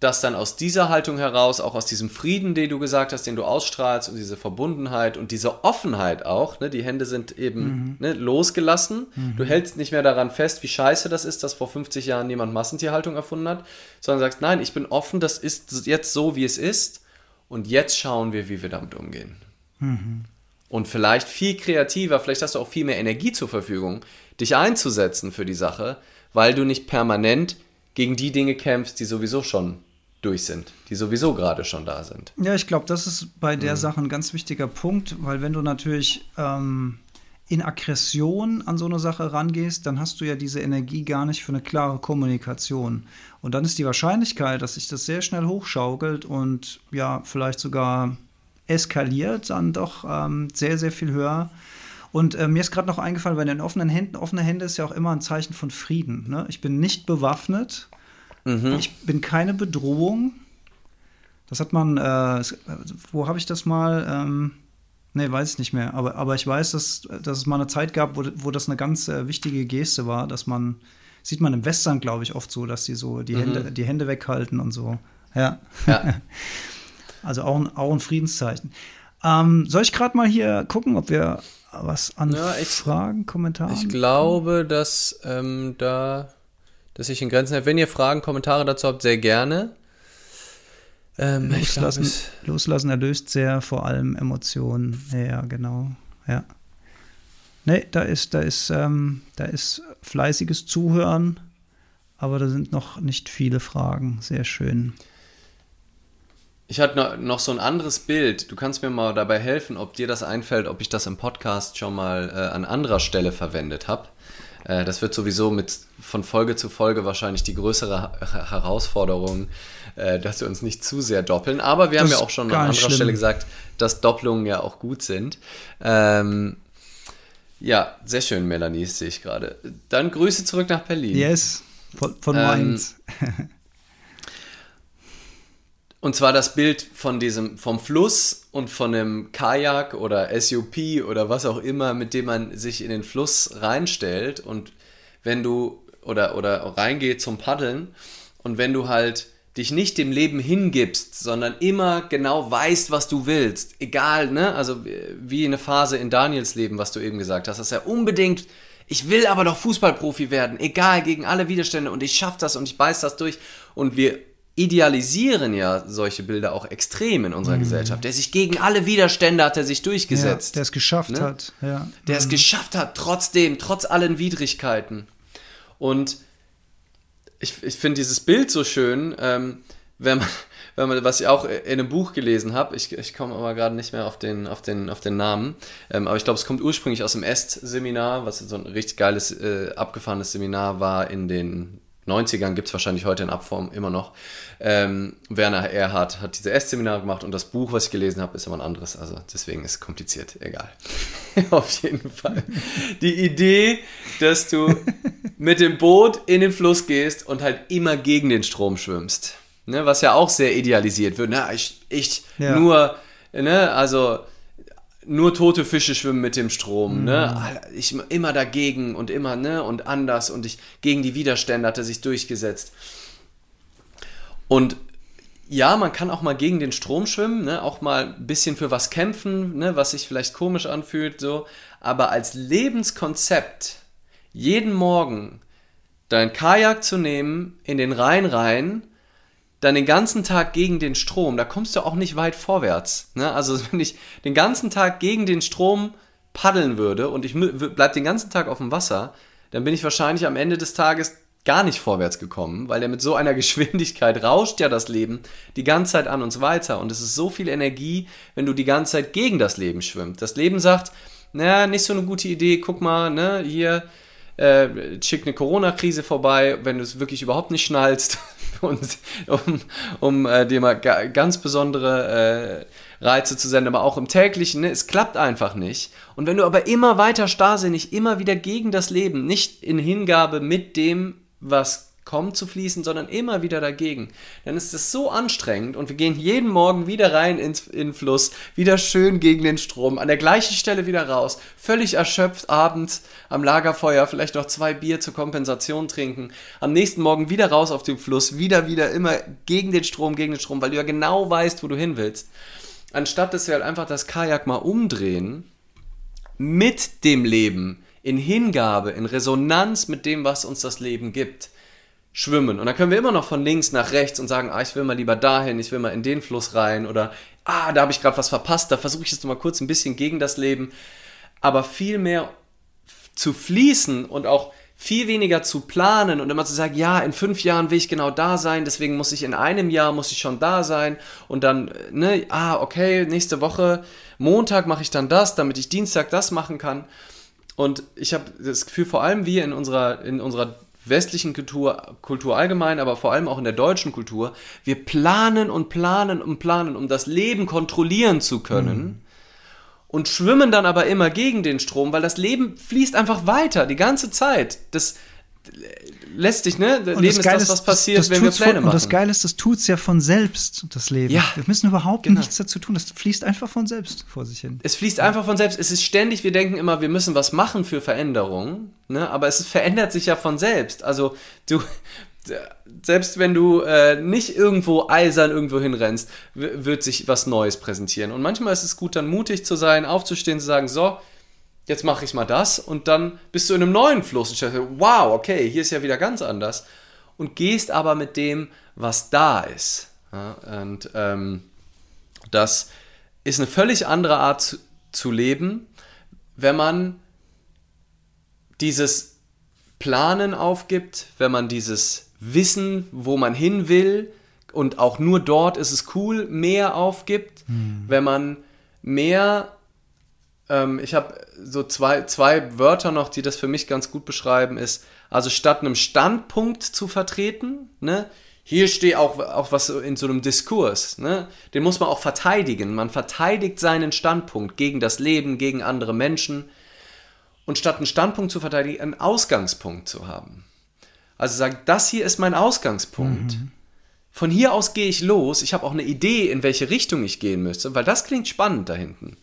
dass dann aus dieser Haltung heraus, auch aus diesem Frieden, den du gesagt hast, den du ausstrahlst und diese Verbundenheit und diese Offenheit auch, ne, die Hände sind eben mhm. ne, losgelassen, mhm. du hältst nicht mehr daran fest, wie scheiße das ist, dass vor 50 Jahren jemand Massentierhaltung erfunden hat, sondern sagst, nein, ich bin offen, das ist jetzt so, wie es ist und jetzt schauen wir, wie wir damit umgehen. Mhm. Und vielleicht viel kreativer, vielleicht hast du auch viel mehr Energie zur Verfügung, dich einzusetzen für die Sache, weil du nicht permanent gegen die Dinge kämpfst, die sowieso schon durch sind, die sowieso gerade schon da sind. Ja, ich glaube, das ist bei der mhm. Sache ein ganz wichtiger Punkt, weil wenn du natürlich ähm, in Aggression an so eine Sache rangehst, dann hast du ja diese Energie gar nicht für eine klare Kommunikation. Und dann ist die Wahrscheinlichkeit, dass sich das sehr schnell hochschaukelt und ja, vielleicht sogar eskaliert, dann doch ähm, sehr, sehr viel höher. Und äh, mir ist gerade noch eingefallen, bei den offenen Händen, offene Hände ist ja auch immer ein Zeichen von Frieden. Ne? Ich bin nicht bewaffnet Mhm. Ich bin keine Bedrohung. Das hat man, äh, wo habe ich das mal? Ähm, nee, weiß ich nicht mehr. Aber, aber ich weiß, dass, dass es mal eine Zeit gab, wo, wo das eine ganz äh, wichtige Geste war, dass man, sieht man im Western, glaube ich, oft so, dass die so die, mhm. Hände, die Hände weghalten und so. Ja. ja. also auch ein, auch ein Friedenszeichen. Ähm, soll ich gerade mal hier gucken, ob wir was an ja, ich, Fragen, Kommentaren? Ich glaube, dass ähm, da das sich in Grenzen hält. Wenn ihr Fragen, Kommentare dazu habt, sehr gerne. Ähm, loslassen, glaub, loslassen erlöst sehr, vor allem Emotionen. Ja, genau. Ja. Nee, da ist, da ist, ähm, da ist fleißiges Zuhören, aber da sind noch nicht viele Fragen. Sehr schön. Ich hatte noch so ein anderes Bild. Du kannst mir mal dabei helfen, ob dir das einfällt, ob ich das im Podcast schon mal äh, an anderer Stelle verwendet habe. Äh, das wird sowieso mit von Folge zu Folge wahrscheinlich die größere Herausforderung, äh, dass wir uns nicht zu sehr doppeln. Aber wir das haben ja auch schon an anderer schlimm. Stelle gesagt, dass Doppelungen ja auch gut sind. Ähm, ja, sehr schön, Melanie, sehe ich gerade. Dann Grüße zurück nach Berlin. Yes, von, von ähm, Mainz. Und zwar das Bild von diesem, vom Fluss und von einem Kajak oder SUP oder was auch immer, mit dem man sich in den Fluss reinstellt. Und wenn du oder, oder reingeht zum Paddeln und wenn du halt dich nicht dem Leben hingibst, sondern immer genau weißt, was du willst, egal, ne, also wie eine Phase in Daniels Leben, was du eben gesagt hast, dass er unbedingt ich will aber doch Fußballprofi werden, egal gegen alle Widerstände und ich schaff das und ich beiß das durch. Und wir idealisieren ja solche Bilder auch extrem in unserer mhm. Gesellschaft. Der sich gegen alle Widerstände hat er sich durchgesetzt. Ja, der es geschafft ne? hat. Ja. Der mhm. es geschafft hat, trotzdem, trotz allen Widrigkeiten. Und ich, ich finde dieses Bild so schön, ähm, wenn man, wenn man, was ich auch in einem Buch gelesen habe, ich, ich komme aber gerade nicht mehr auf den, auf den, auf den Namen, ähm, aber ich glaube, es kommt ursprünglich aus dem Est-Seminar, was so ein richtig geiles, äh, abgefahrenes Seminar war in den 90ern gibt es wahrscheinlich heute in Abform immer noch. Ähm, Werner Erhard hat diese S-Seminare gemacht und das Buch, was ich gelesen habe, ist aber ein anderes. Also deswegen ist es kompliziert. Egal. Auf jeden Fall. Die Idee, dass du mit dem Boot in den Fluss gehst und halt immer gegen den Strom schwimmst. Ne, was ja auch sehr idealisiert wird. Ne? Ich, ich ja. nur, ne, also nur tote Fische schwimmen mit dem Strom, ne? mhm. ne? Ich immer dagegen und immer, ne? Und anders und ich gegen die Widerstände hat er sich durchgesetzt. Und ja, man kann auch mal gegen den Strom schwimmen, ne? Auch mal ein bisschen für was kämpfen, ne? Was sich vielleicht komisch anfühlt, so. Aber als Lebenskonzept jeden Morgen dein Kajak zu nehmen, in den Rhein rein dann den ganzen Tag gegen den Strom, da kommst du auch nicht weit vorwärts. Ne? Also wenn ich den ganzen Tag gegen den Strom paddeln würde und ich bleib den ganzen Tag auf dem Wasser, dann bin ich wahrscheinlich am Ende des Tages gar nicht vorwärts gekommen, weil der mit so einer Geschwindigkeit rauscht ja das Leben die ganze Zeit an uns weiter und es ist so viel Energie, wenn du die ganze Zeit gegen das Leben schwimmst. Das Leben sagt, naja, nicht so eine gute Idee, guck mal, ne, hier, äh, schickt eine Corona-Krise vorbei, wenn du es wirklich überhaupt nicht schnallst, und, um, um äh, dir mal ga, ganz besondere äh, Reize zu senden, aber auch im täglichen, ne? es klappt einfach nicht. Und wenn du aber immer weiter starrsinnig, immer wieder gegen das Leben, nicht in Hingabe mit dem, was kommt zu fließen, sondern immer wieder dagegen. Dann ist es so anstrengend und wir gehen jeden Morgen wieder rein ins, in den Fluss, wieder schön gegen den Strom, an der gleichen Stelle wieder raus, völlig erschöpft abends am Lagerfeuer, vielleicht noch zwei Bier zur Kompensation trinken, am nächsten Morgen wieder raus auf den Fluss, wieder, wieder immer gegen den Strom, gegen den Strom, weil du ja genau weißt, wo du hin willst. Anstatt dass wir halt einfach das Kajak mal umdrehen, mit dem Leben, in Hingabe, in Resonanz mit dem, was uns das Leben gibt schwimmen. Und dann können wir immer noch von links nach rechts und sagen, ah, ich will mal lieber dahin, ich will mal in den Fluss rein oder ah, da habe ich gerade was verpasst, da versuche ich jetzt mal kurz ein bisschen gegen das Leben. Aber viel mehr zu fließen und auch viel weniger zu planen und immer zu sagen, ja, in fünf Jahren will ich genau da sein, deswegen muss ich in einem Jahr, muss ich schon da sein und dann, ne, ah, okay, nächste Woche, Montag mache ich dann das, damit ich Dienstag das machen kann. Und ich habe das Gefühl, vor allem wir in unserer, in unserer westlichen Kultur, Kultur allgemein, aber vor allem auch in der deutschen Kultur, wir planen und planen und planen, um das Leben kontrollieren zu können. Mhm. Und schwimmen dann aber immer gegen den Strom, weil das Leben fließt einfach weiter, die ganze Zeit. Das, lässt dich, ne? Das Leben ist das, was passiert, das, das wenn wir Pläne von, machen. Und das Geile ist, das tut es ja von selbst, das Leben. Ja, wir müssen überhaupt genau. nichts dazu tun. Das fließt einfach von selbst vor sich hin. Es fließt ja. einfach von selbst. Es ist ständig, wir denken immer, wir müssen was machen für Veränderungen, ne? aber es verändert sich ja von selbst. Also du, selbst wenn du äh, nicht irgendwo eisern irgendwo hinrennst, wird sich was Neues präsentieren. Und manchmal ist es gut, dann mutig zu sein, aufzustehen, zu sagen, so, jetzt mache ich mal das und dann bist du in einem neuen Fluss und stellst wow, okay, hier ist ja wieder ganz anders und gehst aber mit dem, was da ist. Ja, und ähm, das ist eine völlig andere Art zu, zu leben, wenn man dieses Planen aufgibt, wenn man dieses Wissen, wo man hin will und auch nur dort ist es cool, mehr aufgibt, hm. wenn man mehr ähm, ich habe so zwei, zwei Wörter noch, die das für mich ganz gut beschreiben, ist, also statt einem Standpunkt zu vertreten, ne, hier steht auch, auch was in so einem Diskurs, ne, den muss man auch verteidigen. Man verteidigt seinen Standpunkt gegen das Leben, gegen andere Menschen. Und statt einen Standpunkt zu verteidigen, einen Ausgangspunkt zu haben. Also sagt, das hier ist mein Ausgangspunkt. Mhm. Von hier aus gehe ich los. Ich habe auch eine Idee, in welche Richtung ich gehen müsste, weil das klingt spannend da hinten.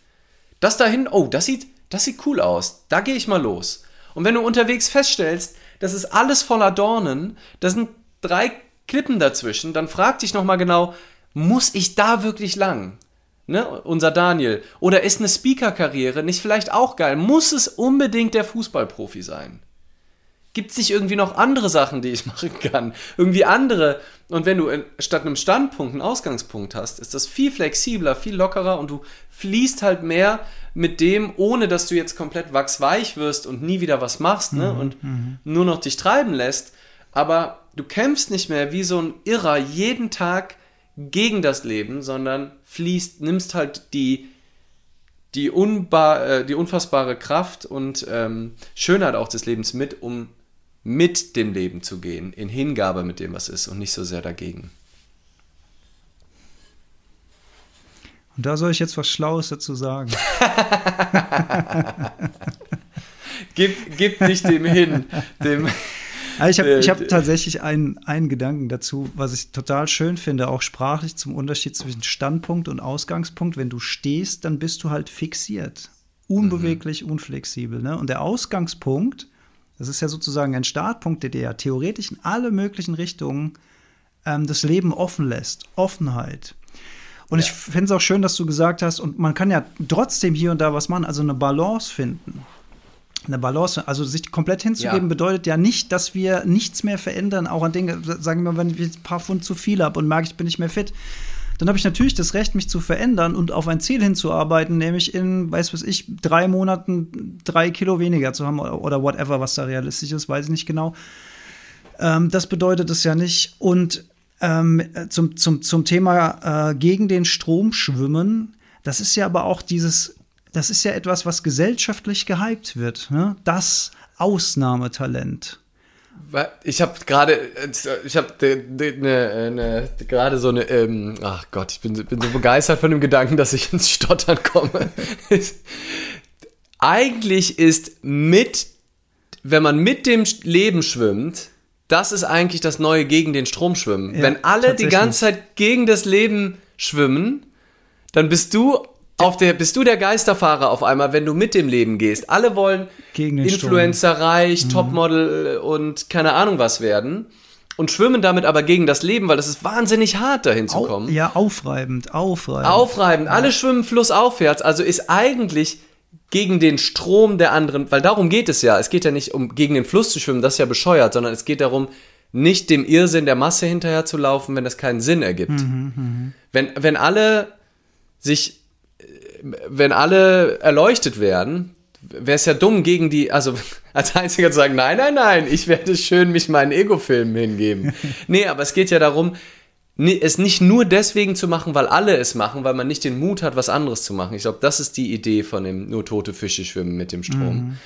Das dahin, oh, das sieht, das sieht cool aus. Da gehe ich mal los. Und wenn du unterwegs feststellst, das ist alles voller Dornen, da sind drei Klippen dazwischen, dann frag dich nochmal genau, muss ich da wirklich lang? Ne, unser Daniel. Oder ist eine Speaker-Karriere nicht vielleicht auch geil? Muss es unbedingt der Fußballprofi sein? Gibt es nicht irgendwie noch andere Sachen, die ich machen kann? Irgendwie andere. Und wenn du statt einem Standpunkt einen Ausgangspunkt hast, ist das viel flexibler, viel lockerer und du fließt halt mehr mit dem, ohne dass du jetzt komplett wachsweich wirst und nie wieder was machst ne? Mhm, und mhm. nur noch dich treiben lässt. Aber du kämpfst nicht mehr wie so ein Irrer jeden Tag gegen das Leben, sondern fließt, nimmst halt die, die, unbar, äh, die unfassbare Kraft und ähm, Schönheit auch des Lebens mit, um mit dem Leben zu gehen, in Hingabe mit dem, was ist und nicht so sehr dagegen. Und da soll ich jetzt was Schlaues dazu sagen. gib, gib dich dem hin. Dem, also ich habe ich hab tatsächlich einen, einen Gedanken dazu, was ich total schön finde, auch sprachlich zum Unterschied zwischen Standpunkt und Ausgangspunkt. Wenn du stehst, dann bist du halt fixiert. Unbeweglich, mhm. unflexibel. Ne? Und der Ausgangspunkt das ist ja sozusagen ein Startpunkt, der ja theoretisch in alle möglichen Richtungen ähm, das Leben offen lässt. Offenheit. Und ja. ich finde es auch schön, dass du gesagt hast, und man kann ja trotzdem hier und da was machen, also eine Balance finden. Eine Balance, also sich komplett hinzugeben, ja. bedeutet ja nicht, dass wir nichts mehr verändern, auch an Dingen, sagen wir mal, wenn ich ein paar Pfund zu viel habe und merke, ich bin nicht mehr fit, dann habe ich natürlich das Recht, mich zu verändern und auf ein Ziel hinzuarbeiten, nämlich in, weiß was ich, drei Monaten drei Kilo weniger zu haben oder whatever, was da realistisch ist, weiß ich nicht genau. Ähm, das bedeutet es ja nicht. Und ähm, zum, zum, zum Thema äh, gegen den Strom schwimmen, das ist ja aber auch dieses, das ist ja etwas, was gesellschaftlich gehypt wird. Ne? Das Ausnahmetalent. Ich habe gerade, ich habe ne, ne, gerade so eine, ähm, ach Gott, ich bin, bin so begeistert von dem Gedanken, dass ich ins Stottern komme. Eigentlich ist mit, wenn man mit dem Leben schwimmt, das ist eigentlich das Neue gegen den Strom schwimmen. Ja, Wenn alle die ganze Zeit gegen das Leben schwimmen, dann bist du auf der, bist du der Geisterfahrer auf einmal, wenn du mit dem Leben gehst. Alle wollen Gegen Mhm. Influencer, reich, Topmodel und keine Ahnung was werden und schwimmen damit aber gegen das Leben, weil das ist wahnsinnig hart, dahin zu Au, kommen. ja, aufreibend, aufreibend. Aufreibend, alle schwimmen flussaufwärts, also ist eigentlich gegen den Strom der anderen, weil darum geht es ja. Es geht ja nicht um gegen den Fluss zu schwimmen, das ist ja bescheuert, sondern es geht darum, nicht dem Irrsinn der Masse hinterher zu laufen, wenn das keinen Sinn ergibt. Wenn, wenn alle sich, wenn alle erleuchtet werden, wäre es ja dumm gegen die, also als einziger zu sagen, nein, nein, nein, ich werde schön mich meinen Ego-Filmen hingeben. nee, aber es geht ja darum, es nicht nur deswegen zu machen, weil alle es machen, weil man nicht den Mut hat, was anderes zu machen. Ich glaube, das ist die Idee von dem nur tote Fische schwimmen mit dem Strom.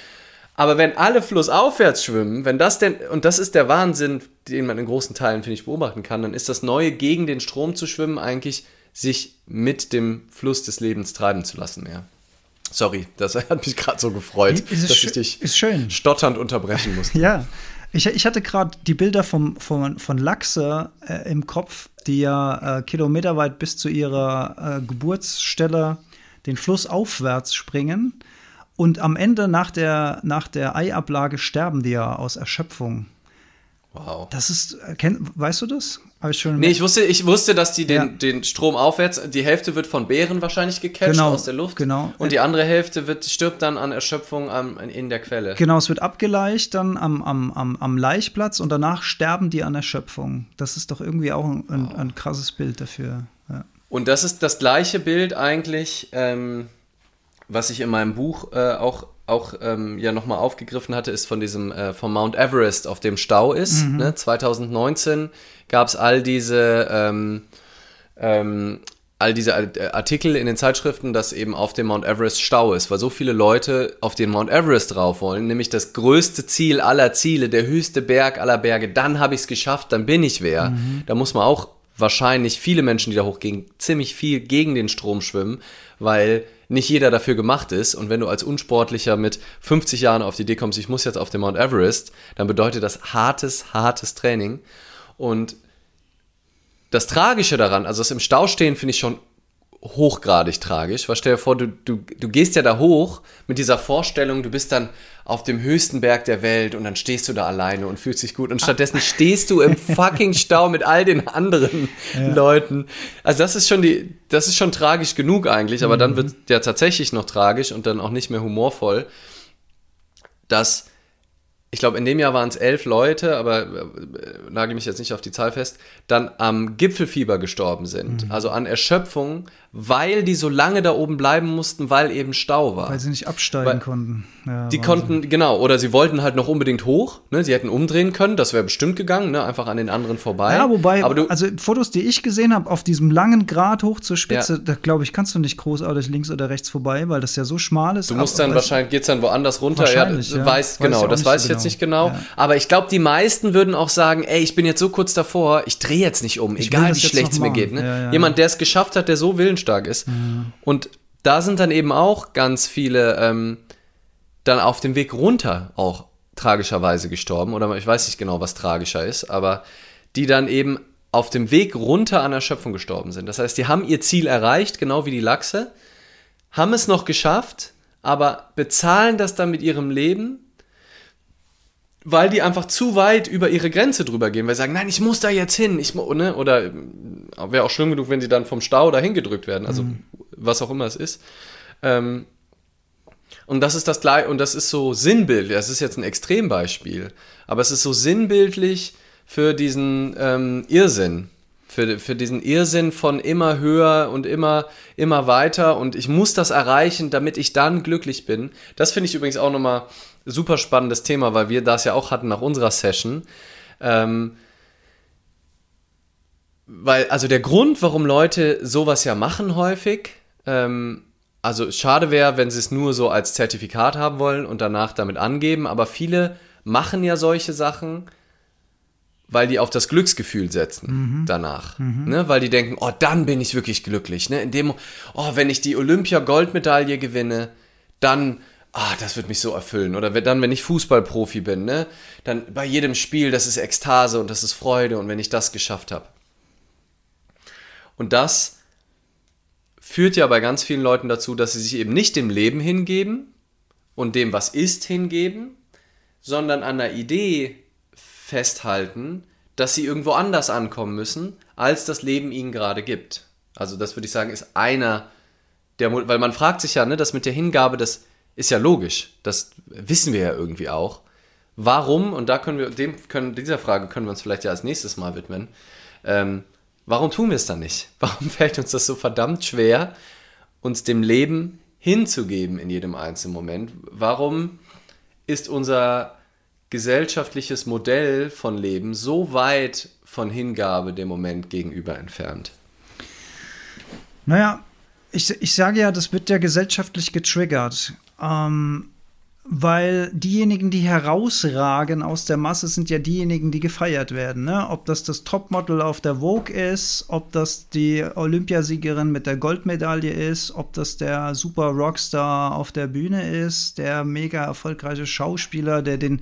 Aber wenn alle flussaufwärts schwimmen, wenn das denn, und das ist der Wahnsinn, den man in großen Teilen, finde ich, beobachten kann, dann ist das Neue, gegen den Strom zu schwimmen, eigentlich sich mit dem Fluss des Lebens treiben zu lassen mehr. Sorry, das hat mich gerade so gefreut, dass ich dich ist schön. stotternd unterbrechen musste. Ja, ich, ich hatte gerade die Bilder vom, vom, von Lachse äh, im Kopf, die ja äh, kilometerweit bis zu ihrer äh, Geburtsstelle den Fluss aufwärts springen und am Ende nach der, nach der Eiablage sterben die ja aus Erschöpfung. Wow. Das ist, äh, kenn, weißt du das? Ich schon Nee, ich wusste, ich wusste, dass die den, Ja. den Strom aufwärts, die Hälfte wird von Bären wahrscheinlich gecatcht Genau, aus der Luft. genau. Und die andere Hälfte wird, stirbt dann an Erschöpfung am, in der Quelle. Genau, es wird abgeleicht dann am, am, am, am Laichplatz und danach sterben die an Erschöpfung. Das ist doch irgendwie auch ein, ein, ein krasses Bild dafür. Ja. Und das ist das gleiche Bild eigentlich, ähm, was ich in meinem Buch äh, auch, auch ähm, ja nochmal aufgegriffen hatte, ist von diesem, äh, vom Mount Everest, auf dem Stau ist. Ne? 2019 gab es all diese, ähm, ähm, all diese äh, Artikel in den Zeitschriften, dass eben auf dem Mount Everest Stau ist, weil so viele Leute auf den Mount Everest drauf wollen, nämlich das größte Ziel aller Ziele, der höchste Berg aller Berge, dann habe ich es geschafft, dann bin ich wer. Da muss man auch wahrscheinlich viele Menschen, die da hochgehen, ziemlich viel gegen den Strom schwimmen, weil nicht jeder dafür gemacht ist. Und wenn du als Unsportlicher mit 50 Jahren auf die Idee kommst, ich muss jetzt auf den Mount Everest, dann bedeutet das hartes, hartes Training. Und das Tragische daran, also das im Stau stehen, finde ich schon hochgradig tragisch. Weil stell dir vor, du, du, du gehst ja da hoch mit dieser Vorstellung, du bist dann auf dem höchsten Berg der Welt und dann stehst du da alleine und fühlst dich gut. Und stattdessen stehst du im fucking Stau mit all den anderen Leuten. Also das ist schon die, das ist schon tragisch genug eigentlich, aber dann wird ja tatsächlich noch tragisch und dann auch nicht mehr humorvoll, dass ich glaube, in dem Jahr waren es elf Leute, aber äh, nagel mich jetzt nicht auf die Zahl fest, dann am Gipfelfieber gestorben sind. Also an Erschöpfung, weil die so lange da oben bleiben mussten, weil eben Stau war. Weil sie nicht absteigen Weil- konnten. Ja, Die Wahnsinn. konnten, genau, oder sie wollten halt noch unbedingt hoch, ne? Sie hätten umdrehen können, das wäre bestimmt gegangen, ne? Einfach an den anderen vorbei. Ja, wobei, aber du, also Fotos, die ich gesehen habe, auf diesem langen Grat hoch zur Spitze, da glaube ich, kannst du nicht großartig links oder rechts vorbei, weil das ja so schmal ist. Du musst dann es- wahrscheinlich, geht's dann woanders runter. Wahrscheinlich, ja, ja. Weiß, Weiß genau, das weiß so ich jetzt genau. nicht genau. Ja. Aber ich glaube, die meisten würden auch sagen, ey, ich bin jetzt so kurz davor, ich drehe jetzt nicht um, Ich egal wie jetzt schlecht es mir geht. Ne? Ja, ja, Jemand, der es geschafft hat, der so willensstark ist. Und da sind dann eben auch ganz viele ähm, dann auf dem Weg runter auch tragischerweise gestorben. Oder ich weiß nicht genau, was tragischer ist, aber die dann eben auf dem Weg runter an Erschöpfung gestorben sind. Das heißt, die haben ihr Ziel erreicht, genau wie die Lachse, haben es noch geschafft, aber bezahlen das dann mit ihrem Leben, weil die einfach zu weit über ihre Grenze drüber gehen, weil sie sagen, nein, ich muss da jetzt hin, ich ne? oder wäre auch schlimm genug, wenn sie dann vom Stau dahin gedrückt werden, also was auch immer es ist. Ähm, und das ist das gleich und das ist so sinnbildlich. Das ist jetzt ein Extrembeispiel, aber es ist so sinnbildlich für diesen ähm, Irrsinn, für, für diesen Irrsinn von immer höher und immer immer weiter und ich muss das erreichen, damit ich dann glücklich bin. Das finde ich übrigens auch nochmal super spannendes Thema, weil wir das ja auch hatten nach unserer Session. Ähm, weil, also der Grund, warum Leute sowas ja machen häufig, ähm, also schade wäre, wenn sie es nur so als Zertifikat haben wollen und danach damit angeben, aber viele machen ja solche Sachen, weil die auf das Glücksgefühl setzen danach. Ne? Weil die denken, oh, dann bin ich wirklich glücklich. Ne? In dem, oh, wenn ich die Olympia-Goldmedaille gewinne, dann ah, das wird mich so erfüllen. Oder dann, wenn ich Fußballprofi bin, ne, dann bei jedem Spiel, das ist Ekstase und das ist Freude und wenn ich das geschafft habe. Und das führt ja bei ganz vielen Leuten dazu, dass sie sich eben nicht dem Leben hingeben und dem, was ist, hingeben, sondern an der Idee festhalten, dass sie irgendwo anders ankommen müssen, als das Leben ihnen gerade gibt. Also das würde ich sagen, ist einer der, weil man fragt sich ja, ne, das mit der Hingabe, das ist ja logisch. Das wissen wir ja irgendwie auch. Warum, und da können wir, dem können, dieser Frage können wir uns vielleicht ja als nächstes Mal widmen, ähm, warum tun wir es dann nicht? Warum fällt uns das so verdammt schwer, uns dem Leben hinzugeben in jedem einzelnen Moment? Warum ist unser gesellschaftliches Modell von Leben so weit von Hingabe dem Moment gegenüber entfernt? Naja, ich, ich sage ja, das wird ja gesellschaftlich getriggert. Ähm, weil diejenigen, die herausragen aus der Masse, sind ja diejenigen, die gefeiert werden. Ne? Ob das das Topmodel auf der Vogue ist, ob das die Olympiasiegerin mit der Goldmedaille ist, ob das der super Rockstar auf der Bühne ist, der mega erfolgreiche Schauspieler, der den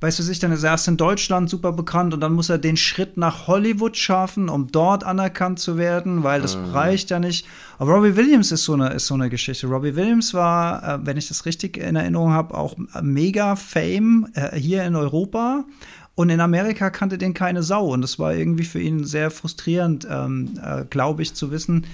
weißt du sich, dann ist er erst in Deutschland super bekannt und dann muss er den Schritt nach Hollywood schaffen, um dort anerkannt zu werden, weil das mhm. reicht ja nicht. Aber Robbie Williams ist so eine, ist so eine Geschichte. Robbie Williams war, äh, wenn ich das richtig in Erinnerung habe, auch mega Fame äh, hier in Europa. Und in Amerika kannte den keine Sau. Und das war irgendwie für ihn sehr frustrierend, ähm, äh, glaube ich, zu wissen,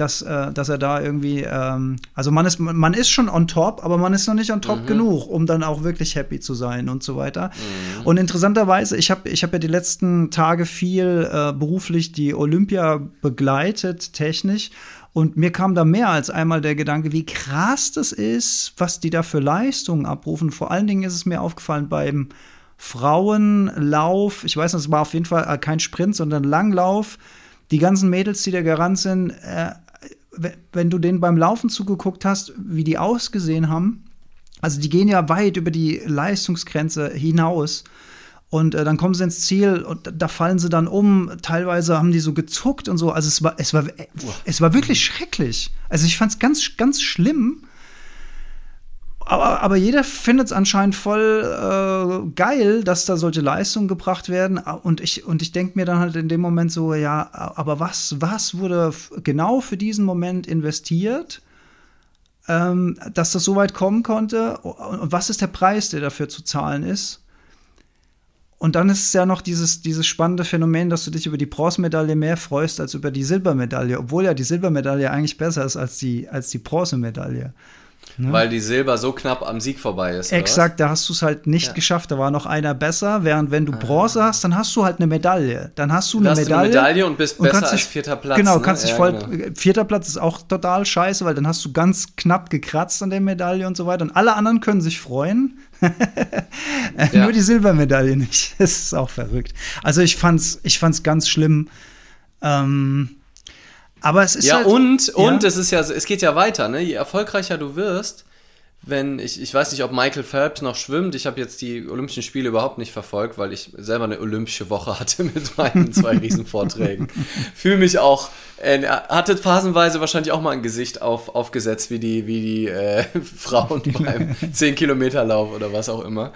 dass, äh, dass er da irgendwie, ähm, also man ist, man ist schon on top, aber man ist noch nicht on top mhm. genug, um dann auch wirklich happy zu sein und so weiter. Mhm. Und interessanterweise, ich habe ich hab ja die letzten Tage viel äh, beruflich die Olympia begleitet, technisch. Und mir kam da mehr als einmal der Gedanke, wie krass das ist, was die da für Leistungen abrufen. Vor allen Dingen ist es mir aufgefallen beim Frauenlauf. Ich weiß, es war auf jeden Fall äh, kein Sprint, sondern Langlauf. Die ganzen Mädels, die da gerannt sind, äh, wenn du denen beim Laufen zugeguckt hast, wie die ausgesehen haben, also die gehen ja weit über die Leistungsgrenze hinaus. Und äh, dann kommen sie ins Ziel und da fallen sie dann um. Teilweise haben die so gezuckt und so. Also es war, es war, es war wirklich schrecklich. Also ich fand es ganz, ganz schlimm aber, aber jeder findet es anscheinend voll äh, geil, dass da solche Leistungen gebracht werden. Und ich, und ich denke mir dann halt in dem Moment so, ja, aber was, was wurde genau für diesen Moment investiert, ähm, dass das so weit kommen konnte? Und was ist der Preis, der dafür zu zahlen ist? Und dann ist es ja noch dieses, dieses spannende Phänomen, dass du dich über die Bronzemedaille mehr freust als über die Silbermedaille, obwohl ja die Silbermedaille eigentlich besser ist als die, als die Bronzemedaille. Ne? Weil die Silber so knapp am Sieg vorbei ist. Exakt, da hast du es halt nicht ja. geschafft. Da war noch einer besser. Während wenn du ah. Bronze hast, dann hast du halt eine Medaille. Dann hast du eine, hast Medaille, eine Medaille. und bist und besser als vierter Platz. Genau, ne? kannst dich voll. Genau. Vierter Platz ist auch total scheiße, weil dann hast du ganz knapp gekratzt an der Medaille und so weiter. Und alle anderen können sich freuen. ja. Nur die Silbermedaille nicht. Das ist auch verrückt. Also ich fand's, ich fand's ganz schlimm. Ähm, aber es ist ja halt, und und ja. es ist ja es geht ja weiter, ne? Je erfolgreicher du wirst, wenn ich ich weiß nicht, ob Michael Phelps noch schwimmt. Ich habe jetzt die Olympischen Spiele überhaupt nicht verfolgt, weil ich selber eine olympische Woche hatte mit meinen zwei Riesenvorträgen. Fühle mich auch äh, hatte phasenweise wahrscheinlich auch mal ein Gesicht auf, aufgesetzt wie die wie die äh, Frauen beim 10 Kilometer Lauf oder was auch immer.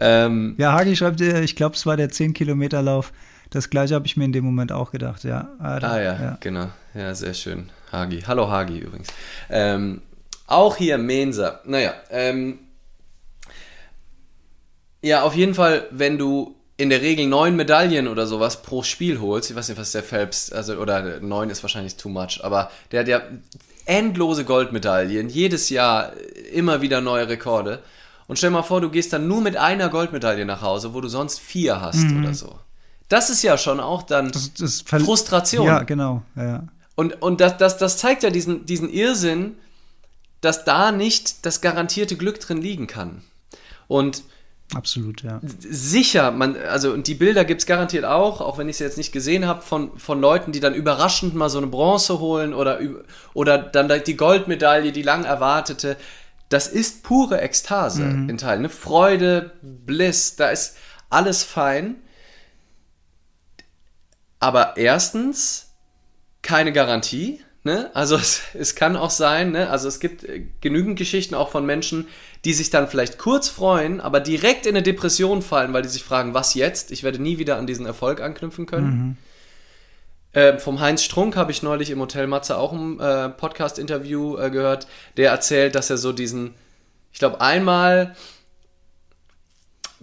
Ähm, ja, Hagi schreibt, ich glaube, es war der 10 Kilometer Lauf. Das gleiche habe ich mir in dem Moment auch gedacht, ja. Ah, ah ja, ja, genau. Ja, sehr schön. Hagi. Hallo Hagi übrigens. Ähm, auch hier Mensa. Naja, ähm, ja, auf jeden Fall, wenn du in der Regel neun Medaillen oder sowas pro Spiel holst, ich weiß nicht, was der Phelps, also, oder neun ist wahrscheinlich too much, aber der hat ja endlose Goldmedaillen, jedes Jahr immer wieder neue Rekorde. Und stell mal vor, du gehst dann nur mit einer Goldmedaille nach Hause, wo du sonst vier hast mhm. oder so. Das ist ja schon auch dann das, das Frustration. Ja, genau. Ja. Und, und das, das, das zeigt ja diesen, diesen Irrsinn, dass da nicht das garantierte Glück drin liegen kann. Und Absolut, ja. Sicher, man, also und die Bilder gibt es garantiert auch, auch wenn ich sie jetzt nicht gesehen habe, von, von Leuten, die dann überraschend mal so eine Bronze holen oder, oder dann die Goldmedaille, die lang erwartete. Das ist pure Ekstase mhm. in Teilen. Ne? Freude, Bliss, da ist alles fein. Aber erstens keine Garantie, Ne? Also es, es kann auch sein, ne? also es gibt äh, genügend Geschichten auch von Menschen, die sich dann vielleicht kurz freuen, aber direkt in eine Depression fallen, weil die sich fragen, was jetzt? Ich werde nie wieder an diesen Erfolg anknüpfen können. Mhm. Äh, vom Heinz Strunk habe ich neulich im Hotel Matze auch ein äh, Podcast-Interview äh, gehört, der erzählt, dass er so diesen, ich glaube, einmal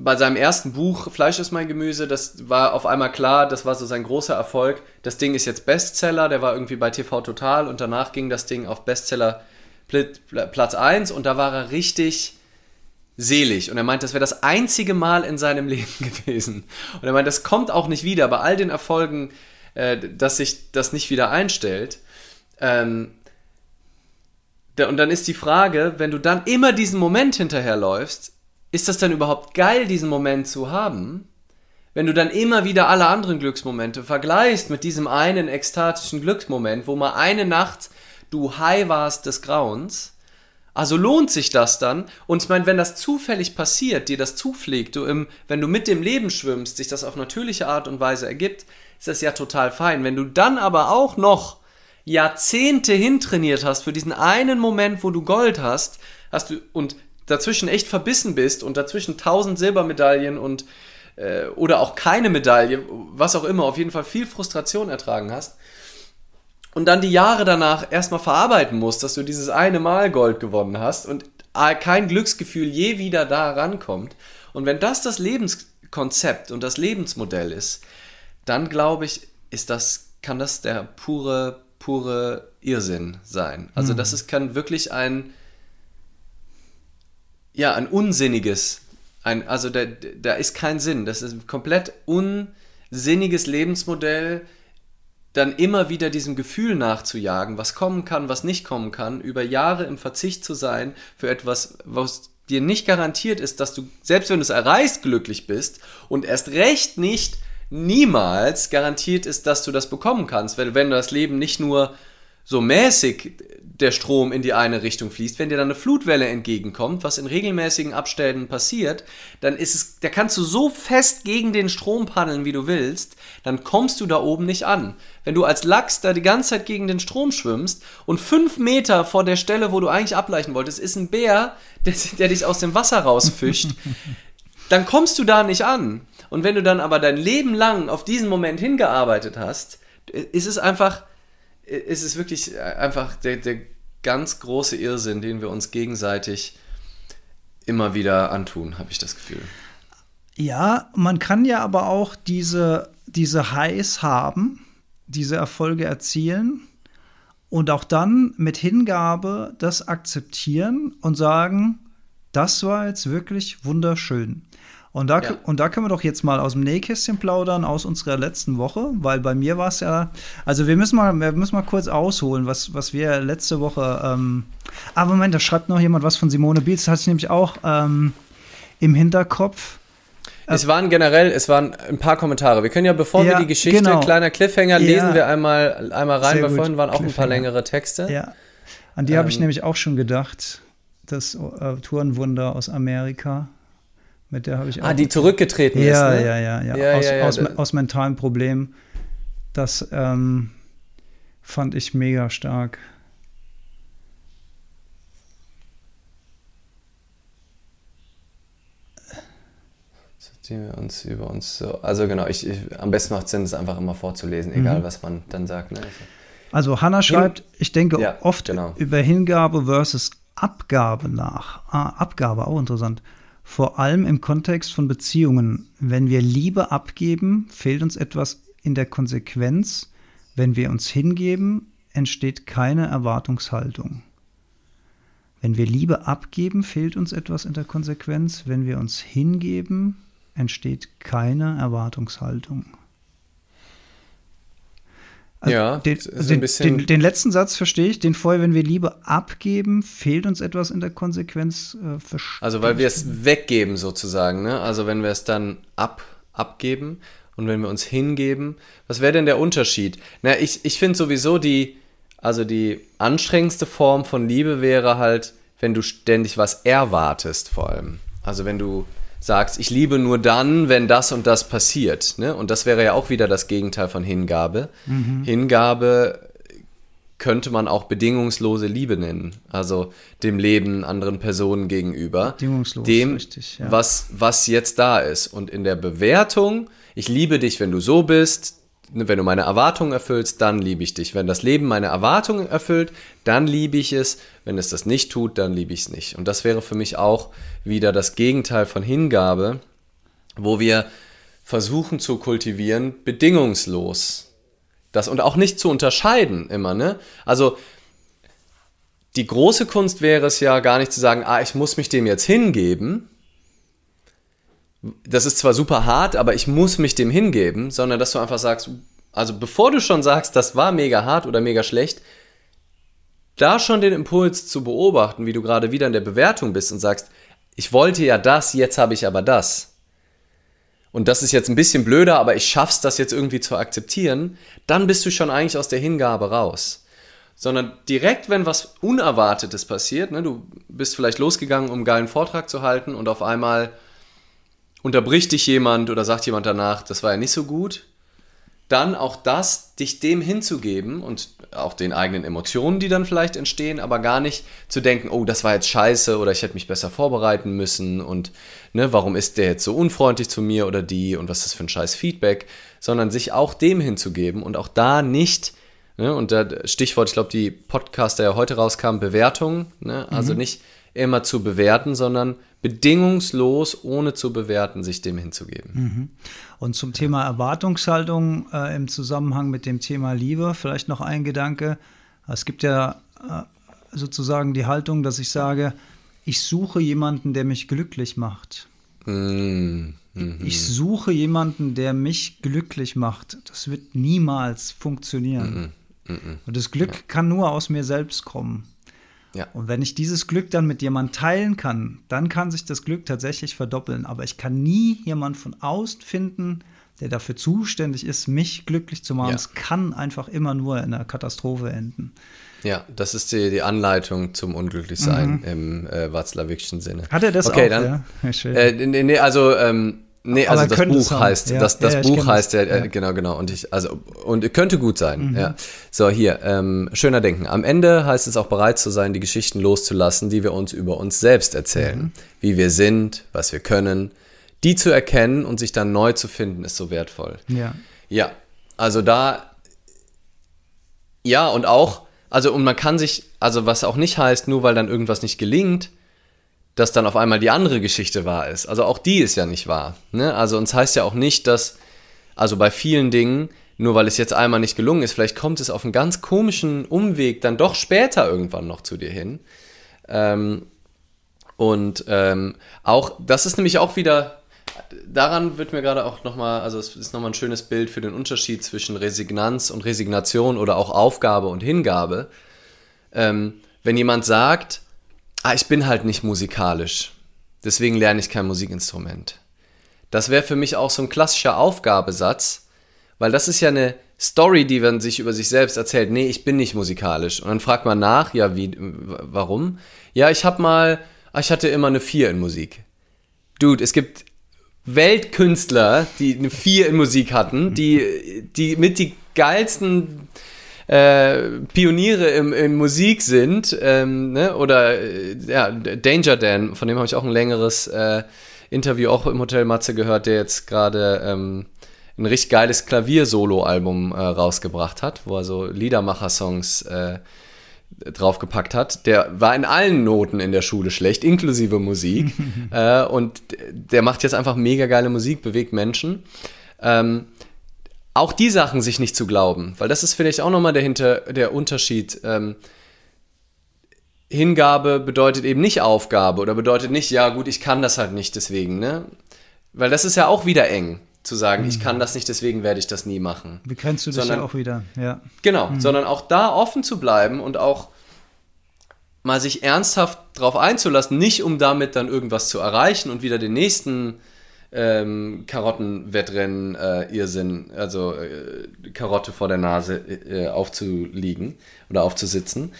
bei seinem ersten Buch Fleisch ist mein Gemüse, das war auf einmal klar, das war so sein großer Erfolg. Das Ding ist jetzt Bestseller, der war irgendwie bei TV Total und danach ging das Ding auf Bestseller Platz 1 und da war er richtig selig und er meint, das wäre das einzige Mal in seinem Leben gewesen. Und er meint, das kommt auch nicht wieder bei all den Erfolgen, äh, dass sich das nicht wieder einstellt. Ähm, und dann ist die Frage, wenn du dann immer diesen Moment hinterherläufst, ist das dann überhaupt geil, diesen Moment zu haben? Wenn du dann immer wieder alle anderen Glücksmomente vergleichst mit diesem einen ekstatischen Glücksmoment, wo mal eine Nacht du high warst des Grauens, also lohnt sich das dann? Und ich meine, wenn das zufällig passiert, dir das zupflegt, du im, wenn du mit dem Leben schwimmst, sich das auf natürliche Art und Weise ergibt, ist das ja total fein. Wenn du dann aber auch noch Jahrzehnte hintrainiert hast für diesen einen Moment, wo du Gold hast, hast du und dazwischen echt verbissen bist und dazwischen tausend Silbermedaillen und äh, oder auch keine Medaille, was auch immer, auf jeden Fall viel Frustration ertragen hast und dann die Jahre danach erstmal verarbeiten musst, dass du dieses eine Mal Gold gewonnen hast und kein Glücksgefühl je wieder da rankommt. Und wenn das das Lebenskonzept und das Lebensmodell ist, dann glaube ich, ist das, kann das der pure, pure Irrsinn sein. Also mhm. das ist, kann wirklich ein, ja, ein unsinniges, ein, also da, da ist kein Sinn. Das ist ein komplett unsinniges Lebensmodell, dann immer wieder diesem Gefühl nachzujagen, was kommen kann, was nicht kommen kann, über Jahre im Verzicht zu sein für etwas, was dir nicht garantiert ist, dass du, selbst wenn du es erreichst, glücklich bist und erst recht nicht niemals garantiert ist, dass du das bekommen kannst, weil wenn das Leben nicht nur so mäßig der Strom in die eine Richtung fließt, wenn dir dann eine Flutwelle entgegenkommt, was in regelmäßigen Abständen passiert, dann ist es, da kannst du so fest gegen den Strom paddeln, wie du willst, dann kommst du da oben nicht an. Wenn du als Lachs da die ganze Zeit gegen den Strom schwimmst und fünf Meter vor der Stelle, wo du eigentlich ableichen wolltest, ist ein Bär, der, der dich aus dem Wasser rausfischt, dann kommst du da nicht an. Und wenn du dann aber dein Leben lang auf diesen Moment hingearbeitet hast, ist es einfach, ist es wirklich äh, einfach der, der ganz große Irrsinn, den wir uns gegenseitig immer wieder antun, habe ich das Gefühl. Ja, man kann ja aber auch diese, diese Highs haben, diese Erfolge erzielen und auch dann mit Hingabe das akzeptieren und sagen, das war jetzt wirklich wunderschön. Und da, ja. und da können wir doch jetzt mal aus dem Nähkästchen plaudern aus unserer letzten Woche, weil bei mir war es ja, also wir müssen mal, wir müssen mal kurz ausholen, was, was wir letzte Woche, ähm, ah Moment, da schreibt noch jemand was von Simone Biels, das hatte ich nämlich auch ähm, im Hinterkopf. Es waren generell, es waren ein paar Kommentare. Wir können ja, bevor ja, wir die Geschichte, genau. kleiner Cliffhanger, lesen wir einmal, einmal rein, weil vorhin waren auch ein paar längere Texte. Ja, an die ähm, habe ich nämlich auch schon gedacht, das äh, Tourenwunder aus Amerika. Mit der habe ich ah, die zurückgetreten ja, ist. Ne? Ja, ja, ja, ja. Aus, ja, aus, aus, mentalen Problemen. Das ähm, fand ich mega stark. Ziehen wir uns über uns so. Also genau, ich, ich am besten macht es Sinn, es einfach immer vorzulesen, egal mhm. was man dann sagt. Ne? Also Hannah schreibt, Hin ich denke ja, oft genau. über Hingabe versus Abgabe nach. Ah, Abgabe, auch interessant. Vor allem im Kontext von Beziehungen. Wenn wir Liebe abgeben, fehlt uns etwas in der Konsequenz. Wenn wir uns hingeben, entsteht keine Erwartungshaltung. Wenn wir Liebe abgeben, fehlt uns etwas in der Konsequenz. Wenn wir uns hingeben, entsteht keine Erwartungshaltung. Also ja, den, den, den, den, letzten Satz verstehe ich. Den vorher, wenn wir Liebe abgeben, fehlt uns etwas in der Konsequenz. Äh, also weil wir es weggeben sozusagen. Ne? Also wenn wir es dann ab, abgeben und wenn wir uns hingeben, was wäre denn der Unterschied? Na, ich, ich finde sowieso die, also die anstrengendste Form von Liebe wäre halt, wenn du ständig was erwartest vor allem. Also wenn du sagst, ich liebe nur dann, wenn das und das passiert. Ne? Und das wäre ja auch wieder das Gegenteil von Hingabe. Mhm. Hingabe könnte man auch bedingungslose Liebe nennen. Also dem Leben anderen Personen gegenüber. Bedingungslos, dem, richtig, ja. was, was jetzt da ist. Und in der Bewertung, ich liebe dich, wenn du so bist, wenn du meine Erwartungen erfüllst, dann liebe ich dich. Wenn das Leben meine Erwartungen erfüllt, dann liebe ich es. Wenn es das nicht tut, dann liebe ich es nicht. Und das wäre für mich auch wieder das Gegenteil von Hingabe, wo wir versuchen zu kultivieren, bedingungslos das und auch nicht zu unterscheiden immer, ne? Also die große Kunst wäre es ja gar nicht zu sagen, ah, ich muss mich dem jetzt hingeben. Das ist zwar super hart, aber ich muss mich dem hingeben, sondern dass du einfach sagst, also bevor du schon sagst, das war mega hart oder mega schlecht, da schon den Impuls zu beobachten, wie du gerade wieder in der Bewertung bist und sagst, ich wollte ja das, jetzt habe ich aber das und das ist jetzt ein bisschen blöder, aber ich schaff's, das jetzt irgendwie zu akzeptieren, dann bist du schon eigentlich aus der Hingabe raus. Sondern direkt, wenn was Unerwartetes passiert, ne, du bist vielleicht losgegangen, um einen geilen Vortrag zu halten und auf einmal unterbricht dich jemand oder sagt jemand danach, das war ja nicht so gut, dann auch das, dich dem hinzugeben und auch den eigenen Emotionen, die dann vielleicht entstehen, aber gar nicht zu denken, oh, das war jetzt scheiße oder ich hätte mich besser vorbereiten müssen und ne, warum ist der jetzt so unfreundlich zu mir oder die und was ist das für ein scheiß Feedback, sondern sich auch dem hinzugeben und auch da nicht, ne, und da Stichwort, ich glaube, die Podcast, der ja heute rauskam, Bewertung, ne, also mhm. nicht immer zu bewerten, sondern bedingungslos, ohne zu bewerten, sich dem hinzugeben. Mhm. Und zum Thema Erwartungshaltung äh, im Zusammenhang mit dem Thema Liebe, vielleicht noch ein Gedanke. Es gibt ja äh, sozusagen die Haltung, dass ich sage, ich suche jemanden, der mich glücklich macht. Mhm. Mhm. Ich suche jemanden, der mich glücklich macht. Das wird niemals funktionieren. Mhm. Und das Glück ja. kann nur aus mir selbst kommen. Ja. Und wenn ich dieses Glück dann mit jemandem teilen kann, dann kann sich das Glück tatsächlich verdoppeln. Aber ich kann nie jemanden von außen finden, der dafür zuständig ist, mich glücklich zu machen. Es kann einfach immer nur in einer Katastrophe enden. Ja, das ist die, die Anleitung zum Unglücklichsein mhm. im äh, Watzlawickschen Sinne. Hat er das okay, auch? Dann, ja, äh, nee, nee, also ähm, Nee, also das Buch heißt, ja. das, das ja, Buch heißt ja, äh, genau, genau. Und ich, also, und könnte gut sein, mhm. ja. So, hier, ähm, schöner Denken. Am Ende heißt es auch bereit zu sein, die Geschichten loszulassen, die wir uns über uns selbst erzählen. Mhm. Wie wir sind, was wir können. Die zu erkennen und sich dann neu zu finden, ist so wertvoll. Ja. Ja. Also da, ja, und auch, also, und man kann sich, also was auch nicht heißt, nur weil dann irgendwas nicht gelingt, dass dann auf einmal die andere Geschichte wahr ist. Also auch die ist ja nicht wahr. Ne? Also uns heißt ja auch nicht, dass, also bei vielen Dingen, nur weil es jetzt einmal nicht gelungen ist, vielleicht kommt es auf einen ganz komischen Umweg dann doch später irgendwann noch zu dir hin. Ähm, und ähm, auch, das ist nämlich auch wieder, daran wird mir gerade auch nochmal, also es ist nochmal ein schönes Bild für den Unterschied zwischen Resignanz und Resignation oder auch Aufgabe und Hingabe. Ähm, wenn jemand sagt, ah, ich bin halt nicht musikalisch. Deswegen lerne ich kein Musikinstrument. Das wäre für mich auch so ein klassischer Aufgabesatz, weil das ist ja eine Story, die man sich über sich selbst erzählt. Nee, ich bin nicht musikalisch. Und dann fragt man nach, ja, wie, warum? Ja, ich habe mal, ah, ich hatte immer eine 4 in Musik. Dude, es gibt Weltkünstler, die eine 4 in Musik hatten, die, die mit die geilsten äh, Pioniere im, in Musik sind, ähm, ne? oder äh, ja, Danger Dan, von dem habe ich auch ein längeres äh, Interview auch im Hotel Matze gehört, der jetzt gerade ähm, ein richtig geiles Klavier-Solo-Album äh, rausgebracht hat, wo er so Liedermacher-Songs äh, draufgepackt hat. Der war in allen Noten in der Schule schlecht, inklusive Musik. äh, und der macht jetzt einfach mega geile Musik, bewegt Menschen. Ähm, auch die Sachen sich nicht zu glauben, weil das ist vielleicht auch nochmal der, der Unterschied. Ähm, Hingabe bedeutet eben nicht Aufgabe oder bedeutet nicht, ja gut, ich kann das halt nicht deswegen, ne? Weil das ist ja auch wieder eng, zu sagen, mhm. ich kann das nicht, deswegen werde ich das nie machen. Begrenzt du das sondern, ja auch wieder, ja. Genau, mhm. sondern auch da offen zu bleiben und auch mal sich ernsthaft darauf einzulassen, nicht um damit dann irgendwas zu erreichen und wieder den nächsten ähm, Karottenwettrennen äh, Irrsinn, also äh, Karotte vor der Nase äh, aufzuliegen oder aufzusitzen,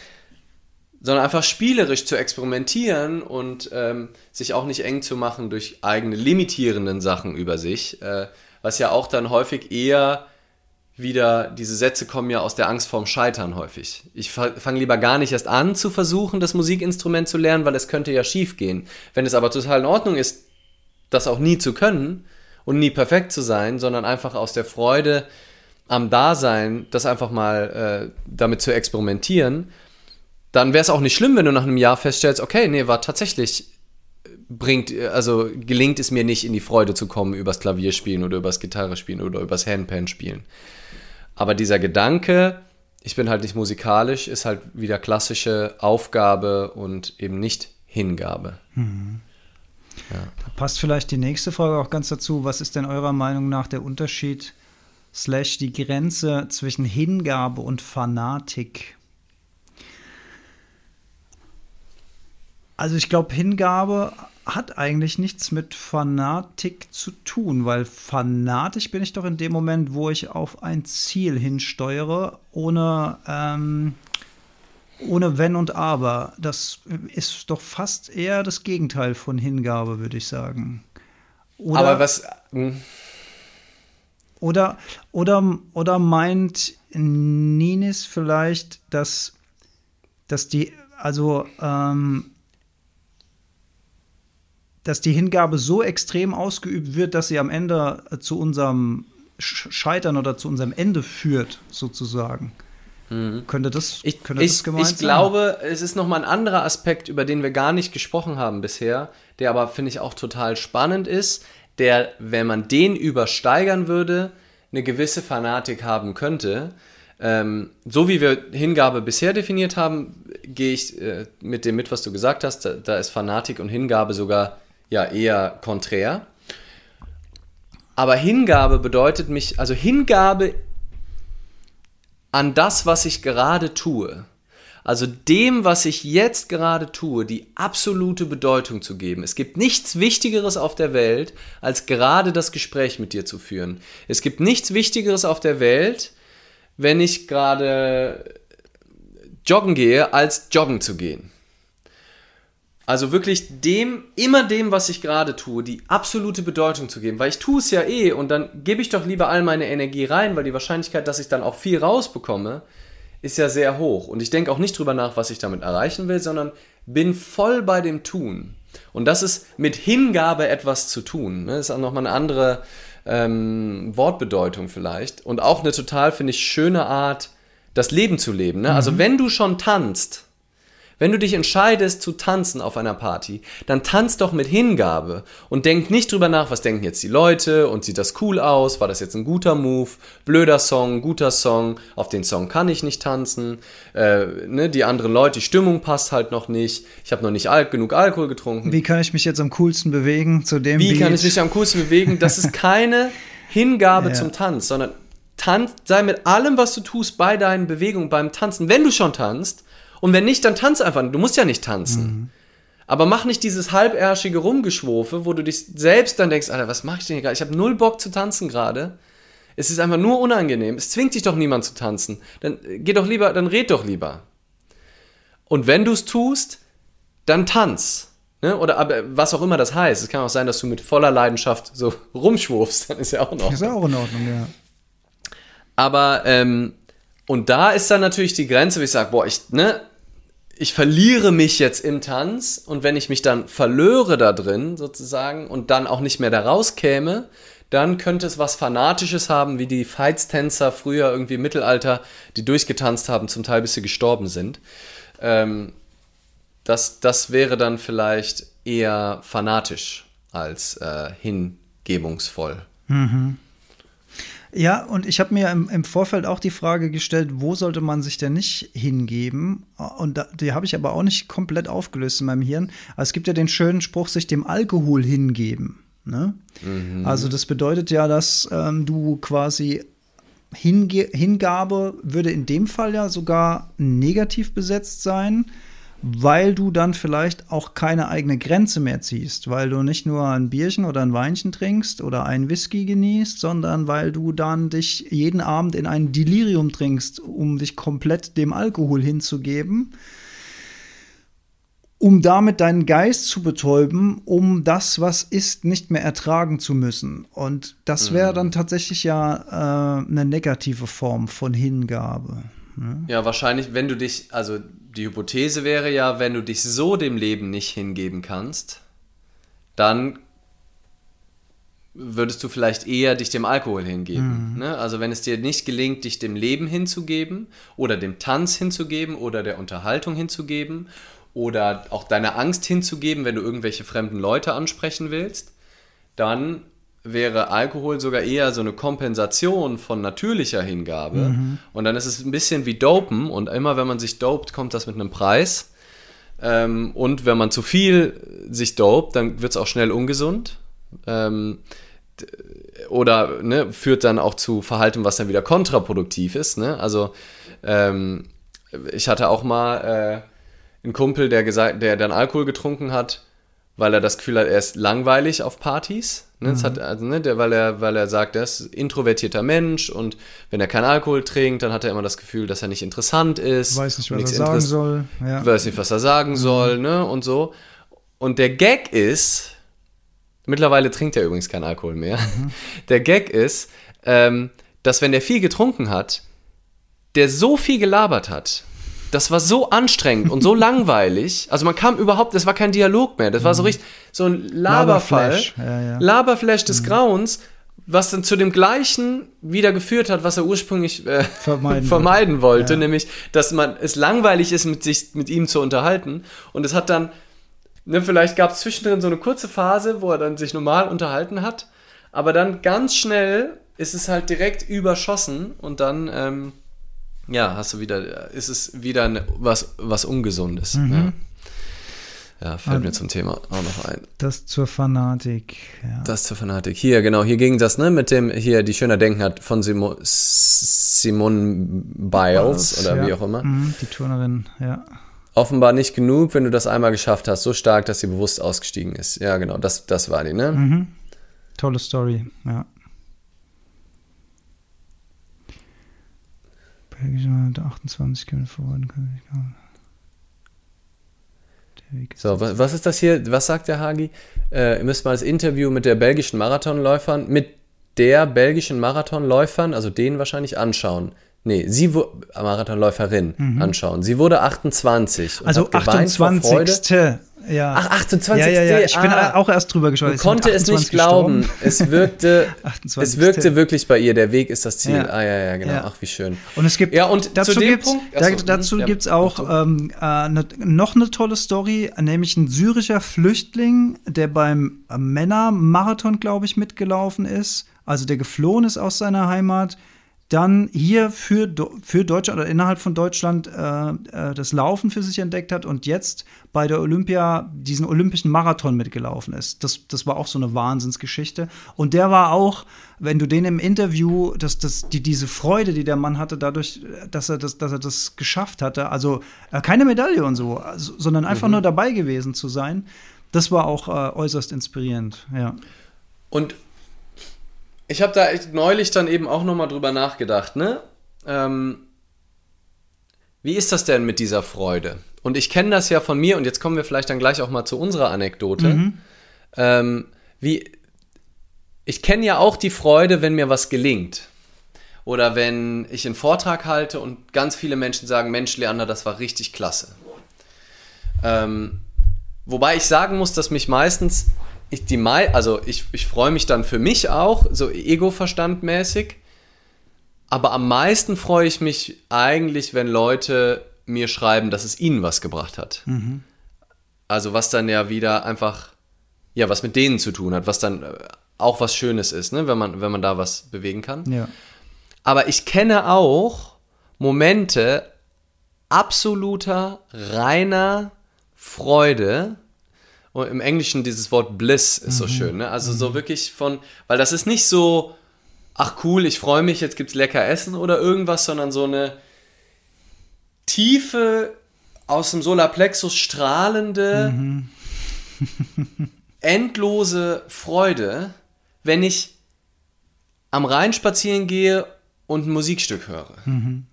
sondern einfach spielerisch zu experimentieren und ähm, sich auch nicht eng zu machen durch eigene limitierenden Sachen über sich, äh, was ja auch dann häufig eher wieder, diese Sätze kommen ja aus der Angst vorm Scheitern häufig. Ich fange lieber gar nicht erst an zu versuchen, das Musikinstrument zu lernen, weil es könnte ja schief gehen. Wenn es aber total in Ordnung ist, das auch nie zu können und nie perfekt zu sein, sondern einfach aus der Freude am Dasein, das einfach mal äh, damit zu experimentieren, dann wäre es auch nicht schlimm, wenn du nach einem Jahr feststellst, okay, nee, war tatsächlich bringt, also gelingt es mir nicht, in die Freude zu kommen übers Klavierspielen oder übers Gitarre spielen oder übers Handpan spielen. Aber dieser Gedanke, ich bin halt nicht musikalisch, ist halt wieder klassische Aufgabe und eben nicht Hingabe. Mhm. Ja. Da passt vielleicht die nächste Frage auch ganz dazu. Was ist denn eurer Meinung nach der Unterschied, slash die Grenze zwischen Hingabe und Fanatik? Also ich glaube, Hingabe hat eigentlich nichts mit Fanatik zu tun, weil fanatisch bin ich doch in dem Moment, wo ich auf ein Ziel hinsteuere, ohne, ähm, ohne Wenn und Aber. Das ist doch fast eher das Gegenteil von Hingabe, würde ich sagen. Oder, Aber was. Hm. Oder, oder, oder meint Ninis vielleicht, dass, dass die, also ähm, dass die Hingabe so extrem ausgeübt wird, dass sie am Ende äh, zu unserem Scheitern oder zu unserem Ende führt, sozusagen. Mhm. Könnte das, ich, könnte ich, das gemeint ich sein? Ich glaube, es ist nochmal ein anderer Aspekt, über den wir gar nicht gesprochen haben bisher, der aber, finde ich, auch total spannend ist, der, wenn man den übersteigern würde, eine gewisse Fanatik haben könnte. Ähm, so wie wir Hingabe bisher definiert haben, gehe ich äh, mit dem mit, was du gesagt hast. Da, da ist Fanatik und Hingabe sogar ja eher konträr. Aber Hingabe bedeutet mich, also Hingabe an das, was ich gerade tue, also dem, was ich jetzt gerade tue, die absolute Bedeutung zu geben. Es gibt nichts Wichtigeres auf der Welt, als gerade das Gespräch mit dir zu führen. Es gibt nichts Wichtigeres auf der Welt, wenn ich gerade joggen gehe, als joggen zu gehen. Also wirklich dem, immer dem, was ich gerade tue, die absolute Bedeutung zu geben, weil ich tue es ja eh und dann gebe ich doch lieber all meine Energie rein, weil die Wahrscheinlichkeit, dass ich dann auch viel rausbekomme, ist ja sehr hoch. Und ich denke auch nicht drüber nach, was ich damit erreichen will, sondern bin voll bei dem Tun. Und das ist mit Hingabe etwas zu tun. Das ist auch nochmal eine andere ähm, Wortbedeutung vielleicht. Und auch eine total, finde ich, schöne Art, das Leben zu leben. Ne? Also mhm. Also wenn du schon tanzt, wenn du dich entscheidest zu tanzen auf einer Party, dann tanz doch mit Hingabe und denk nicht drüber nach, was denken jetzt die Leute und sieht das cool aus, war das jetzt ein guter Move, blöder Song, guter Song, auf den Song kann ich nicht tanzen, äh, ne, die anderen Leute, die Stimmung passt halt noch nicht, ich habe noch nicht al genug Alkohol getrunken. Wie kann ich mich jetzt am coolsten bewegen zu dem Wie Beat? kann ich mich am coolsten bewegen? Das ist keine Hingabe ja. zum Tanz, sondern tanz, sei mit allem, was du tust, bei deinen Bewegungen, beim Tanzen. Wenn du schon tanzt, und wenn nicht, dann tanz einfach. Du musst ja nicht tanzen. Mhm. Aber mach nicht dieses halbärschige Rumgeschwofe, wo du dich selbst dann denkst, Alter, was mach ich denn hier gerade? Ich habe null Bock zu tanzen gerade. Es ist einfach nur unangenehm. Es zwingt dich doch niemand zu tanzen. Dann äh, geh doch lieber, dann red doch lieber. Und wenn du es tust, dann tanz. Ne? Oder aber, was auch immer das heißt. Es kann auch sein, dass du mit voller Leidenschaft so rumschwurfst. Dann ist ja auch in Ordnung. Ist ja auch in Ordnung, ja. Aber, ähm, und da ist dann natürlich die Grenze, wo ich sage, boah, ich, ne, ich verliere mich jetzt im Tanz und wenn ich mich dann verlöre da drin sozusagen und dann auch nicht mehr da rauskäme, dann könnte es was Fanatisches haben, wie die Feitstänzer früher irgendwie im Mittelalter, die durchgetanzt haben, zum Teil bis sie gestorben sind. Ähm, das, das wäre dann vielleicht eher fanatisch als äh, hingebungsvoll. Mhm. Ja, und ich habe mir im, im, Vorfeld auch die Frage gestellt, wo sollte man sich denn nicht hingeben? Und da, die habe ich aber auch nicht komplett aufgelöst in meinem Hirn. Aber es gibt ja den schönen Spruch, sich dem Alkohol hingeben. Ne? Mhm. Also das bedeutet ja, dass ähm, du quasi Hinge Hingabe würde in dem Fall ja sogar negativ besetzt sein weil du dann vielleicht auch keine eigene Grenze mehr ziehst, weil du nicht nur ein Bierchen oder ein Weinchen trinkst oder einen Whisky genießt, sondern weil du dann dich jeden Abend in ein Delirium trinkst, um dich komplett dem Alkohol hinzugeben. um damit deinen Geist zu betäuben, um das, was ist, nicht mehr ertragen zu müssen. Und das wäre dann tatsächlich ja äh, eine negative Form von Hingabe. Ne? Ja, wahrscheinlich, wenn du dich, also die Hypothese wäre ja, wenn du dich so dem Leben nicht hingeben kannst, dann würdest du vielleicht eher dich dem Alkohol hingeben. Mhm. Ne? Also wenn es dir nicht gelingt, dich dem Leben hinzugeben oder dem Tanz hinzugeben oder der Unterhaltung hinzugeben oder auch deiner Angst hinzugeben, wenn du irgendwelche fremden Leute ansprechen willst, dann wäre Alkohol sogar eher so eine Kompensation von natürlicher Hingabe. Mhm. Und dann ist es ein bisschen wie Dopen und immer wenn man sich dopt, kommt das mit einem Preis. Ähm, und wenn man zu viel sich dopt, dann wird es auch schnell ungesund. Ähm, oder ne, führt dann auch zu Verhalten, was dann wieder kontraproduktiv ist. Ne? Also ähm, ich hatte auch mal äh, einen Kumpel, der gesagt, der dann Alkohol getrunken hat, weil er das Gefühl hat, er ist langweilig auf Partys. Ne? Mhm. Hat, also, ne, der, weil, er, weil er sagt, er ist introvertierter Mensch und wenn er keinen Alkohol trinkt, dann hat er immer das Gefühl, dass er nicht interessant ist. Weiß nicht, was er sagen soll. Ja. Weiß nicht, was er sagen mhm. soll, ne? Und so. Und der Gag ist, mittlerweile trinkt er übrigens keinen Alkohol mehr. Mhm. Der Gag ist, ähm, dass wenn der viel getrunken hat, der so viel gelabert hat, das war so anstrengend und so langweilig. Also man kam überhaupt, das war kein Dialog mehr. Das war so mhm. richtig so ein Laberfall. Laberflash, ja, ja. Laberflash des mhm. Grauens, was dann zu dem gleichen wieder geführt hat, was er ursprünglich äh, vermeiden, vermeiden, wollte, ja. nämlich, dass man es langweilig ist, mit sich mit ihm zu unterhalten. Und es hat dann, ne, vielleicht gab es zwischendrin so eine kurze Phase, wo er dann sich normal unterhalten hat, aber dann ganz schnell ist es halt direkt überschossen und dann ähm, ja, hast du wieder, ist es wieder eine, was, was Ungesundes. Mhm. Ja. ja. fällt also, mir zum Thema auch noch ein. Das zur Fanatik. Ja. Das zur Fanatik. Hier, genau, hier ging das, ne, mit dem, hier, die Schöner Denken hat von Simo, Simone Biles, Biles oder ja. wie auch immer. Mhm, die Turnerin, ja. Offenbar nicht genug, wenn du das einmal geschafft hast, so stark, dass sie bewusst ausgestiegen ist. Ja, genau, das, das war die, ne? Mhm. Tolle Story, ja. Belgischen 28 Kilometer voran. So, was, was ist das hier? Was sagt der Hagi? Äh, ihr müsst mal das Interview mit der belgischen Marathonläufern, mit der belgischen Marathonläufern, also denen wahrscheinlich anschauen. Nee, sie Marathonläuferin mhm. anschauen. Sie wurde 28. also 28. Ja. Ach, 28. Ja, ja, ja. Ich bin ah. auch erst drüber geschaut. Ich konnte es nicht glauben. Es wirkte, es wirkte wirklich bei ihr. Der Weg ist das Ziel. Ja. Ah, ja, ja, genau. Ja. Ach, wie schön. Und es gibt, ja, und dazu gibt es da, dazu ja, gibt's auch ähm, äh, ne, noch eine tolle Story, nämlich ein syrischer Flüchtling, der beim Männermarathon, glaube ich, mitgelaufen ist. Also der geflohen ist aus seiner Heimat dann hier für, für Deutschland oder innerhalb von Deutschland äh, äh, das Laufen für sich entdeckt hat und jetzt bei der Olympia diesen olympischen Marathon mitgelaufen ist. Das, das war auch so eine Wahnsinnsgeschichte. Und der war auch, wenn du den im Interview, dass das, die, diese Freude, die der Mann hatte, dadurch, dass er das, dass er das geschafft hatte, also äh, keine Medaille und so, also, sondern einfach mhm. nur dabei gewesen zu sein, das war auch äh, äußerst inspirierend, ja. Und ich habe da echt neulich dann eben auch nochmal drüber nachgedacht, ne? Ähm, wie ist das denn mit dieser Freude? Und ich kenne das ja von mir, und jetzt kommen wir vielleicht dann gleich auch mal zu unserer Anekdote. Mhm. Ähm, wie, ich kenne ja auch die Freude, wenn mir was gelingt. Oder wenn ich einen Vortrag halte und ganz viele Menschen sagen, Mensch, Leander, das war richtig klasse. Ähm, wobei ich sagen muss, dass mich meistens ich die Mai, also ich, ich freue mich dann für mich auch, so ego-verstandmäßig. Aber am meisten freue ich mich eigentlich, wenn Leute mir schreiben, dass es ihnen was gebracht hat. Mhm. Also was dann ja wieder einfach, ja, was mit denen zu tun hat, was dann äh, auch was Schönes ist, ne? wenn, man, wenn man da was bewegen kann. Ja. Aber ich kenne auch Momente absoluter, reiner Freude, und im Englischen dieses Wort Bliss ist so mhm. schön, ne? Also mhm. so wirklich von, weil das ist nicht so, ach cool, ich freue mich, jetzt gibt's lecker Essen oder irgendwas, sondern so eine tiefe, aus dem Solarplexus strahlende, mhm. endlose Freude, wenn ich am Rhein spazieren gehe und ein Musikstück höre. Mhm.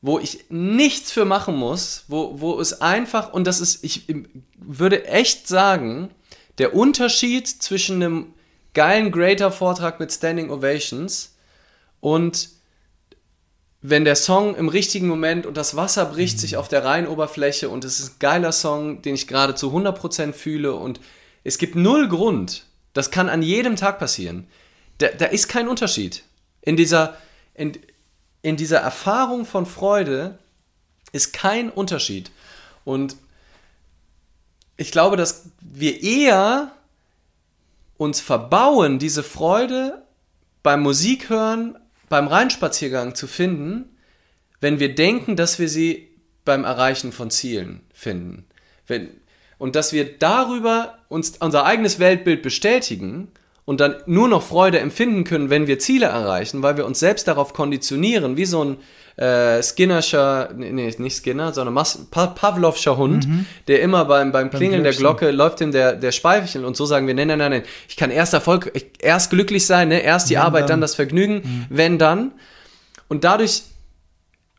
Wo ich nichts für machen muss, wo, wo es einfach, und das ist, ich würde echt sagen, der Unterschied zwischen einem geilen Greater-Vortrag mit Standing Ovations und wenn der Song im richtigen Moment und das Wasser bricht sich auf der Rheinoberfläche und es ist ein geiler Song, den ich gerade zu 100% fühle und es gibt null Grund, das kann an jedem Tag passieren. Da, da ist kein Unterschied. In dieser, in, in dieser Erfahrung von Freude ist kein Unterschied. Und ich glaube, dass wir eher uns verbauen, diese Freude beim Musikhören beim Rheinspaziergang zu finden, wenn wir denken, dass wir sie beim Erreichen von Zielen finden. Wenn, und dass wir darüber uns unser eigenes Weltbild bestätigen und dann nur noch Freude empfinden können, wenn wir Ziele erreichen, weil wir uns selbst darauf konditionieren, wie so ein äh, Skinnerscher, nee, nicht Skinner, sondern Mas Pavlovscher Hund, mhm. der immer beim, beim Klingeln der Glocke läuft ihm der, der Speichel und so sagen wir, nein, nein, nein, nein, ich kann erst Erfolg, ich, erst glücklich sein, ne? erst die wenn Arbeit, dann. dann das Vergnügen, mhm. wenn dann. Und dadurch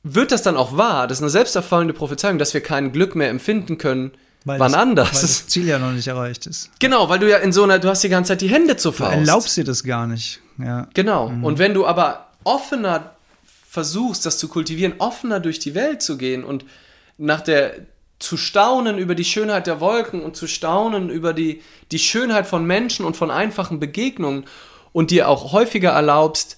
wird das dann auch wahr, das ist eine selbsterfüllende Prophezeiung, dass wir kein Glück mehr empfinden können, weil wann das, anders. Weil das Ziel ja noch nicht erreicht ist. Genau, weil du ja in so einer, du hast die ganze Zeit die Hände zu Faust. Du erlaubst dir das gar nicht. Ja. Genau. Mhm. Und wenn du aber offener versuchst, das zu kultivieren, offener durch die Welt zu gehen und nach der zu staunen über die Schönheit der Wolken und zu staunen über die, die Schönheit von Menschen und von einfachen Begegnungen und dir auch häufiger erlaubst,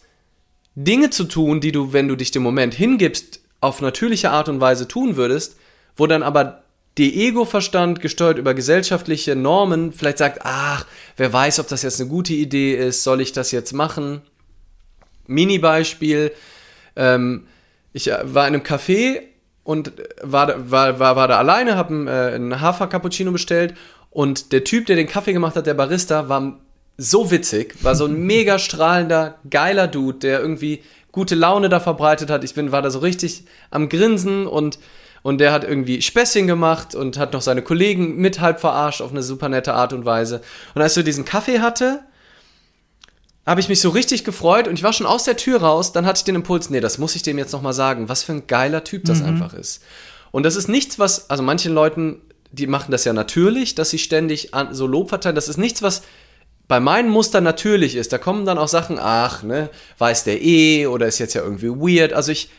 Dinge zu tun, die du, wenn du dich dem Moment hingibst, auf natürliche Art und Weise tun würdest, wo dann aber der Ego-Verstand, gesteuert über gesellschaftliche Normen, vielleicht sagt, ach, wer weiß, ob das jetzt eine gute Idee ist, soll ich das jetzt machen? Mini-Beispiel, ähm, ich äh, war in einem Café und war, war, war, war da alleine, habe einen, äh, einen Hafer-Cappuccino bestellt und der Typ, der den Kaffee gemacht hat, der Barista, war so witzig, war so ein mega strahlender, geiler Dude, der irgendwie gute Laune da verbreitet hat. Ich bin, war da so richtig am Grinsen und, und der hat irgendwie Späßchen gemacht und hat noch seine Kollegen mit halb verarscht auf eine super nette Art und Weise. Und als er diesen Kaffee hatte, habe ich mich so richtig gefreut und ich war schon aus der Tür raus, dann hatte ich den Impuls, nee, das muss ich dem jetzt nochmal sagen, was für ein geiler Typ das mhm. einfach ist. Und das ist nichts, was, also manchen Leuten, die machen das ja natürlich, dass sie ständig an, so Lob verteilen, das ist nichts, was bei meinen Mustern natürlich ist. Da kommen dann auch Sachen, ach, ne, weiß der eh oder ist jetzt ja irgendwie weird. Also ich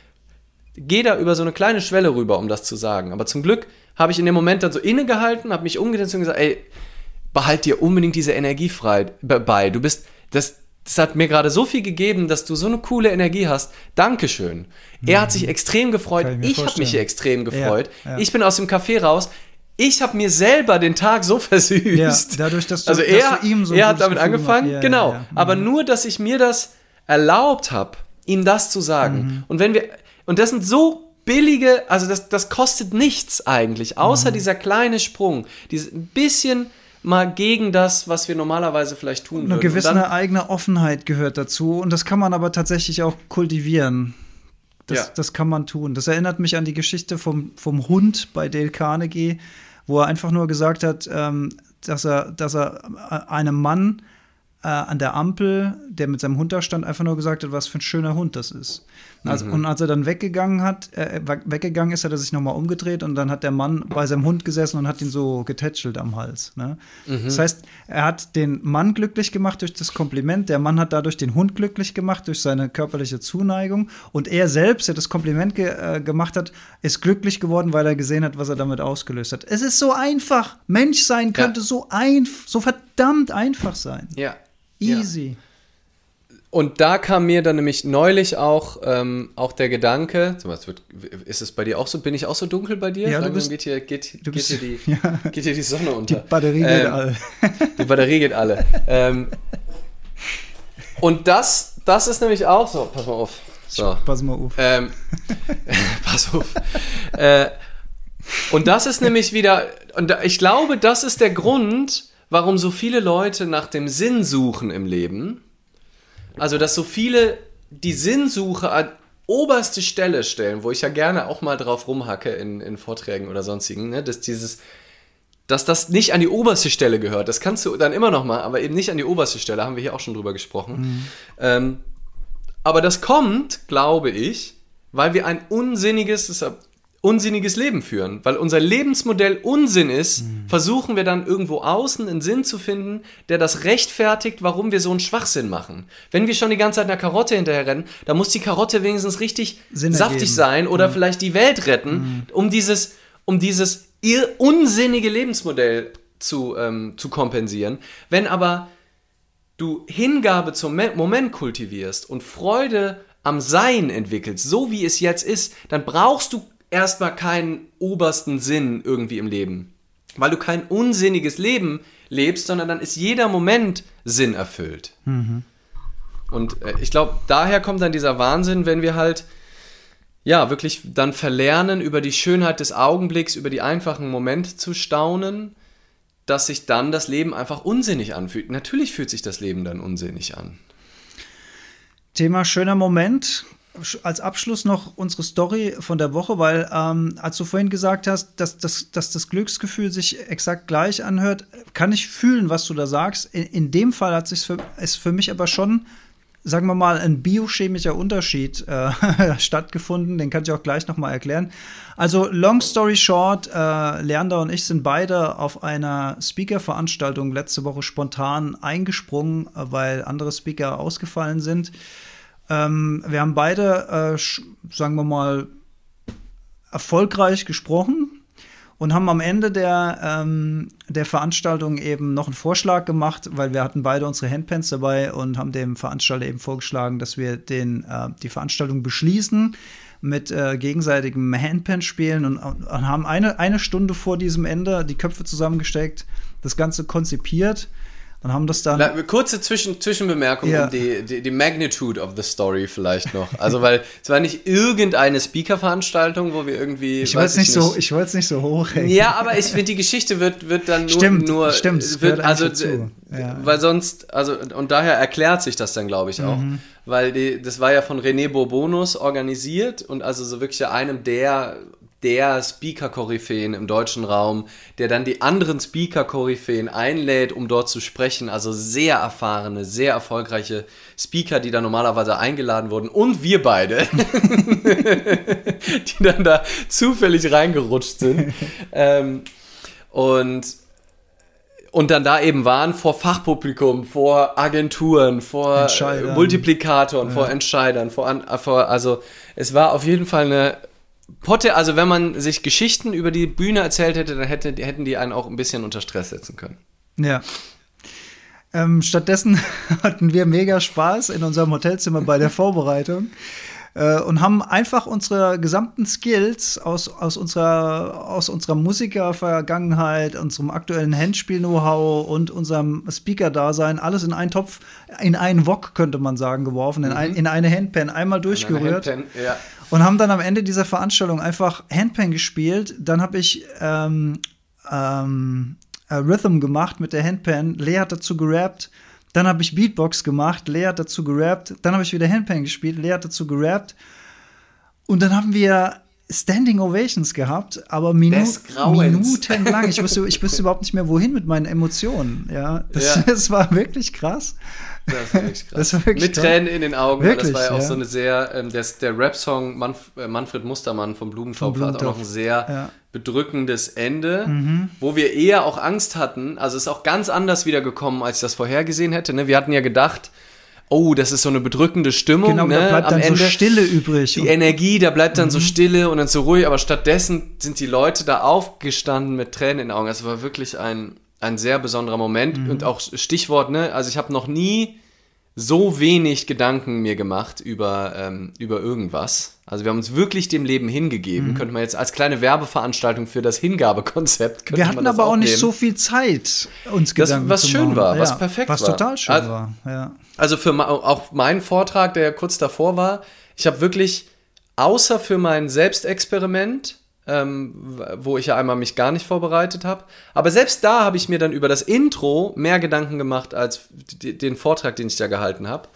gehe da über so eine kleine Schwelle rüber, um das zu sagen. Aber zum Glück habe ich in dem Moment dann so innegehalten, habe mich umgedreht und gesagt, ey, behalt dir unbedingt diese Energie frei bei. Du bist, das, das hat mir gerade so viel gegeben, dass du so eine coole Energie hast. Dankeschön. Mhm. Er hat sich mhm. extrem gefreut. Ich, ich habe mich extrem gefreut. Ja, ja. Ich bin aus dem Café raus. Ich habe mir selber den Tag so versüßt. Ja, dadurch, dass du, also er, dass du ihm so Er hat damit Gefühl angefangen, genau. Mhm. Aber nur, dass ich mir das erlaubt habe, ihm das zu sagen. Mhm. Und wenn wir, und das sind so billige, also das, das kostet nichts eigentlich, außer mhm. dieser kleine Sprung, dieses ein bisschen mal gegen das, was wir normalerweise vielleicht tun würden. Eine gewisse dann, eigene Offenheit gehört dazu und das kann man aber tatsächlich auch kultivieren. Das, ja. das kann man tun. Das erinnert mich an die Geschichte vom, vom Hund bei Dale Carnegie, wo er einfach nur gesagt hat, ähm, dass er, dass er äh, einem Mann äh, an der Ampel, der mit seinem Hund da stand, einfach nur gesagt hat, was für ein schöner Hund das ist. Also, mhm. Und als er dann weggegangen hat, äh, weggegangen ist, hat er sich nochmal umgedreht und dann hat der Mann bei seinem Hund gesessen und hat ihn so getätschelt am Hals. Ne? Mhm. Das heißt, er hat den Mann glücklich gemacht durch das Kompliment, der Mann hat dadurch den Hund glücklich gemacht durch seine körperliche Zuneigung und er selbst, der das Kompliment ge äh, gemacht hat, ist glücklich geworden, weil er gesehen hat, was er damit ausgelöst hat. Es ist so einfach. Mensch sein könnte ja. so ein, so verdammt einfach sein. Ja. Easy. Ja. Und da kam mir dann nämlich neulich auch, ähm, auch der Gedanke, ist es bei dir auch so, bin ich auch so dunkel bei dir? Ja, Langsam du bist, geht hier, geht, geht, bist, hier die, ja. geht hier die Sonne unter. Die Batterie ähm, geht alle. Die Batterie geht alle. ähm, und das, das ist nämlich auch so, pass mal auf. So. Pass mal auf. Ähm, pass auf. äh, und das ist nämlich wieder, und ich glaube, das ist der Grund, warum so viele Leute nach dem Sinn suchen im Leben also, dass so viele die Sinnsuche an oberste Stelle stellen, wo ich ja gerne auch mal drauf rumhacke in, in Vorträgen oder sonstigen, ne? dass dieses, dass das nicht an die oberste Stelle gehört. Das kannst du dann immer noch mal, aber eben nicht an die oberste Stelle, haben wir hier auch schon drüber gesprochen. Mhm. Ähm, aber das kommt, glaube ich, weil wir ein unsinniges, unsinniges Leben führen. Weil unser Lebensmodell Unsinn ist, mhm. versuchen wir dann irgendwo außen einen Sinn zu finden, der das rechtfertigt, warum wir so einen Schwachsinn machen. Wenn wir schon die ganze Zeit einer Karotte hinterher rennen, dann muss die Karotte wenigstens richtig Sinn saftig ergeben. sein oder mhm. vielleicht die Welt retten, mhm. um dieses, um dieses unsinnige Lebensmodell zu, ähm, zu kompensieren. Wenn aber du Hingabe zum Moment kultivierst und Freude am Sein entwickelst, so wie es jetzt ist, dann brauchst du erstmal keinen obersten Sinn irgendwie im Leben. Weil du kein unsinniges Leben lebst, sondern dann ist jeder Moment Sinn erfüllt. Mhm. Und äh, ich glaube, daher kommt dann dieser Wahnsinn, wenn wir halt, ja, wirklich dann verlernen, über die Schönheit des Augenblicks, über die einfachen Momente zu staunen, dass sich dann das Leben einfach unsinnig anfühlt. Natürlich fühlt sich das Leben dann unsinnig an. Thema schöner Moment als Abschluss noch unsere Story von der Woche, weil ähm, als du vorhin gesagt hast, dass, dass, dass das Glücksgefühl sich exakt gleich anhört, kann ich fühlen, was du da sagst. In, in dem Fall hat sich ist für mich aber schon, sagen wir mal, ein biochemischer Unterschied äh, stattgefunden. Den kann ich auch gleich noch mal erklären. Also long story short, äh, Leander und ich sind beide auf einer Speaker-Veranstaltung letzte Woche spontan eingesprungen, weil andere Speaker ausgefallen sind. Ähm, wir haben beide, äh, sagen wir mal, erfolgreich gesprochen und haben am Ende der, ähm, der Veranstaltung eben noch einen Vorschlag gemacht, weil wir hatten beide unsere Handpens dabei und haben dem Veranstalter eben vorgeschlagen, dass wir den, äh, die Veranstaltung beschließen mit äh, gegenseitigem Handpan-Spielen und, und, haben eine, eine Stunde vor diesem Ende die Köpfe zusammengesteckt, das Ganze konzipiert und haben das dann. Na, kurze Zwischen Zwischenbemerkung ja. um die, die, die, Magnitude of the Story vielleicht noch. Also, weil es war nicht irgendeine Speaker-Veranstaltung, wo wir irgendwie. Ich wollte es nicht, so, nicht so hoch. Ja, aber ich finde, die Geschichte wird, wird dann nur. Stimmt, nur, stimmt. Wird, also, ja. Weil sonst, also, und daher erklärt sich das dann, glaube ich, auch. Mhm. Weil die, das war ja von René Bourbonus organisiert und also so wirklich einem der der Speaker-Koryphäen im deutschen Raum, der dann die anderen Speaker-Koryphäen einlädt, um dort zu sprechen. Also sehr erfahrene, sehr erfolgreiche Speaker, die da normalerweise eingeladen wurden. Und wir beide, die dann da zufällig reingerutscht sind. ähm, und und dann da eben waren vor Fachpublikum, vor Agenturen, vor Multiplikatoren, ja. vor Entscheidern, vor, vor, also es war auf jeden Fall eine Potte, also wenn man sich Geschichten über die Bühne erzählt hätte, dann hätte, hätten die einen auch ein bisschen unter Stress setzen können. Ja. Ähm, stattdessen hatten wir mega Spaß in unserem Hotelzimmer bei der Vorbereitung äh, und haben einfach unsere gesamten Skills aus, aus unserer, aus unserer Musikervergangenheit, unserem aktuellen Handspiel-Know-how und unserem Speaker-Dasein alles in einen Topf, in einen Wok, könnte man sagen, geworfen, in, mhm. ein, in eine Handpan, einmal durchgerührt. Handpan, ja und haben dann am Ende dieser Veranstaltung einfach Handpan gespielt. Dann habe ich ähm, ähm, äh, Rhythm gemacht mit der Handpan. Lea hat dazu gerappt. Dann habe ich Beatbox gemacht. Lea hat dazu gerappt. Dann habe ich wieder Handpan gespielt. Lea hat dazu gerappt. Und dann haben wir Standing Ovations gehabt, aber Minu minutenlang. Ich wusste, ich wusste überhaupt nicht mehr, wohin mit meinen Emotionen. Ja, das, ja. das war wirklich krass. Das war wirklich krass. Das war wirklich Mit toll. Tränen in den Augen. Wirklich, das war ja auch ja. so eine sehr, ähm, der, der Rap-Song Manf äh, Manfred Mustermann vom Blumentopf, hat auch noch ein sehr ja. bedrückendes Ende, mhm. wo wir eher auch Angst hatten. Also ist auch ganz anders wiedergekommen, als ich das vorhergesehen hätte. Ne? Wir hatten ja gedacht, oh, das ist so eine bedrückende Stimmung. Genau, ne? da bleibt Am dann Ende, so Stille übrig. Die Energie, da bleibt dann mhm. so Stille und dann so ruhig, aber stattdessen sind die Leute da aufgestanden mit Tränen in den Augen. Es war wirklich ein, ein sehr besonderer Moment mhm. und auch Stichwort, ne? Also ich habe noch nie so wenig Gedanken mir gemacht über, ähm, über irgendwas. Also wir haben uns wirklich dem Leben hingegeben. Mhm. Könnte man jetzt als kleine Werbeveranstaltung für das Hingabekonzept. Wir hatten aber auch nicht so viel Zeit, uns Gedanken das, was zu machen. schön war, ja, was perfekt was war. Was total schön also, war. Ja. Also für auch meinen Vortrag, der kurz davor war, ich habe wirklich außer für mein Selbstexperiment ähm, wo ich ja einmal mich gar nicht vorbereitet habe. Aber selbst da habe ich mir dann über das Intro mehr Gedanken gemacht als den Vortrag, den ich da gehalten habe.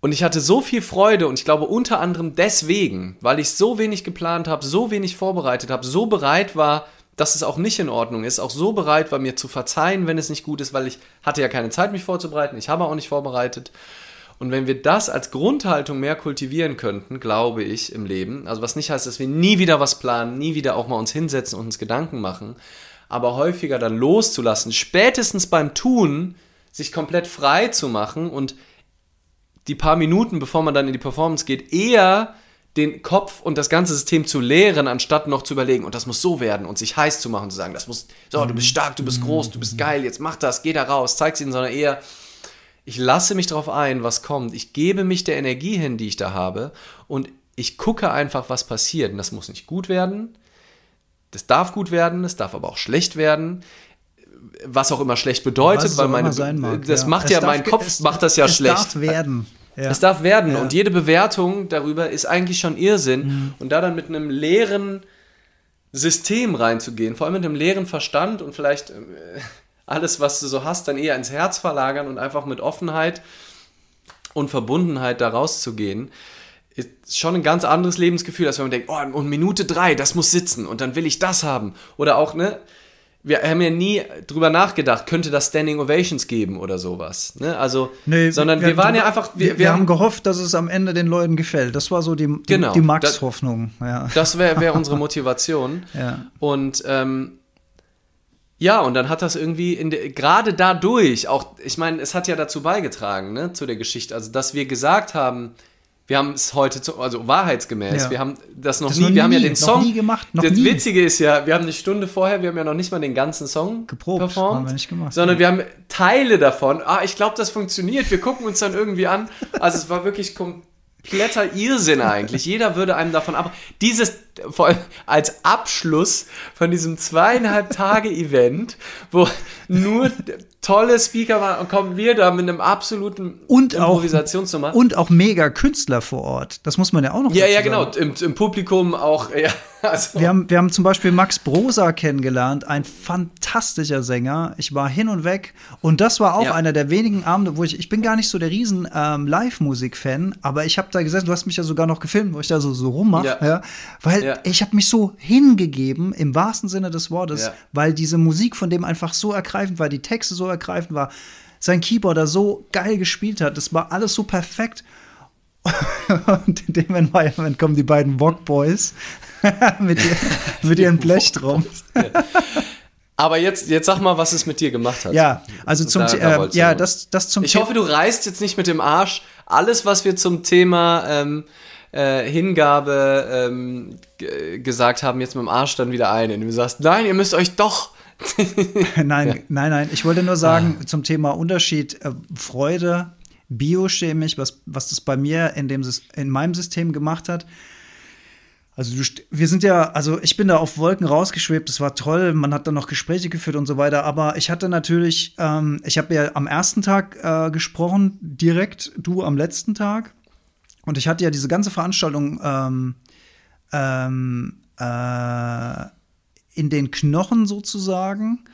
Und ich hatte so viel Freude und ich glaube unter anderem deswegen, weil ich so wenig geplant habe, so wenig vorbereitet habe, so bereit war, dass es auch nicht in Ordnung ist, auch so bereit war, mir zu verzeihen, wenn es nicht gut ist, weil ich hatte ja keine Zeit, mich vorzubereiten, ich habe auch nicht vorbereitet. Und wenn wir das als Grundhaltung mehr kultivieren könnten, glaube ich, im Leben, also was nicht heißt, dass wir nie wieder was planen, nie wieder auch mal uns hinsetzen und uns Gedanken machen, aber häufiger dann loszulassen, spätestens beim Tun, sich komplett frei zu machen und die paar Minuten, bevor man dann in die Performance geht, eher den Kopf und das ganze System zu leeren, anstatt noch zu überlegen, und das muss so werden und sich heiß zu machen, zu sagen, das muss, so, du bist stark, du bist groß, du bist geil, jetzt mach das, geh da raus, zeig's ihnen, sondern eher, ich lasse mich darauf ein, was kommt, ich gebe mich der Energie hin, die ich da habe, und ich gucke einfach, was passiert. Und das muss nicht gut werden, das darf gut werden, es darf aber auch schlecht werden was auch immer schlecht bedeutet, weil meine mag, das ja. macht es ja mein Kopf es, macht das ja es schlecht. Es darf werden. Ja. Es darf werden ja. und jede Bewertung darüber ist eigentlich schon Irrsinn mhm. und da dann mit einem leeren System reinzugehen, vor allem mit einem leeren Verstand und vielleicht äh, alles, was du so hast, dann eher ins Herz verlagern und einfach mit Offenheit und Verbundenheit da rauszugehen, ist schon ein ganz anderes Lebensgefühl, als wenn man denkt, oh, und Minute drei, das muss sitzen und dann will ich das haben. Oder auch, ne, wir haben ja nie drüber nachgedacht, könnte das Standing Ovations geben oder sowas. Ne? Also, nee, sondern wir, wir waren ja einfach. Wir, wir, wir, haben gehofft, dass es am Ende den Leuten gefällt. Das war so die, die, genau, die Max-Hoffnung. Ja. Das wäre wär unsere Motivation. ja. Und ähm, ja, und dann hat das irgendwie gerade dadurch auch, ich meine, es hat ja dazu beigetragen, ne, zu der Geschichte, also dass wir gesagt haben, wir haben es heute, zu, also wahrheitsgemäß, ja. wir haben das noch das nie, wir nie, haben ja den Song. Nie gemacht, noch das nie. Witzige ist ja, wir haben eine Stunde vorher, wir haben ja noch nicht mal den ganzen Song geprobt, performt, haben wir nicht gemacht, sondern ja. wir haben Teile davon. Ah, ich glaube, das funktioniert. Wir gucken uns dann irgendwie an. Also es war wirklich kompletter Irrsinn eigentlich. Jeder würde einem davon ab. Dieses, vor allem als Abschluss von diesem zweieinhalb Tage Event, wo nur tolle Speaker waren und kommen wir da mit einem absoluten und Improvisationsnummer. Auch, und auch mega Künstler vor Ort. Das muss man ja auch noch Ja, ja, genau. Im, Im, Publikum auch, ja. Also. Wir, haben, wir haben zum Beispiel Max Brosa kennengelernt, ein fantastischer Sänger. Ich war hin und weg. Und das war auch ja. einer der wenigen Abende, wo ich, ich bin gar nicht so der riesen ähm, Live-Musik-Fan, aber ich habe da gesessen, du hast mich ja sogar noch gefilmt, wo ich da so, so rummache, ja. ja. weil ich habe mich so hingegeben, im wahrsten Sinne des Wortes, weil diese Musik von dem einfach so ergreifend war, die Texte so ergreifend war, sein Keyboarder so geil gespielt hat, das war alles so perfekt. und in dem Environment kommen die beiden Walk Boys mit, ihr, mit ihren Blechdrums. Aber jetzt, jetzt sag mal, was es mit dir gemacht hat. Ja, also zum da, äh, ja, das, das zum Ich hoffe, du reißt jetzt nicht mit dem Arsch alles, was wir zum Thema ähm, äh, Hingabe ähm, gesagt haben, jetzt mit dem Arsch dann wieder ein. Und du sagst, nein, ihr müsst euch doch. nein, ja. nein, nein. Ich wollte nur sagen, ah. zum Thema Unterschied äh, Freude, biochemisch, was, was das bei mir in, dem, in meinem System gemacht hat also du, wir sind ja, also ich bin da auf Wolken rausgeschwebt, das war toll, man hat dann noch Gespräche geführt und so weiter, aber ich hatte natürlich, ähm, ich habe ja am ersten Tag äh, gesprochen, direkt, du am letzten Tag. Und ich hatte ja diese ganze Veranstaltung ähm, ähm, äh, in den Knochen sozusagen.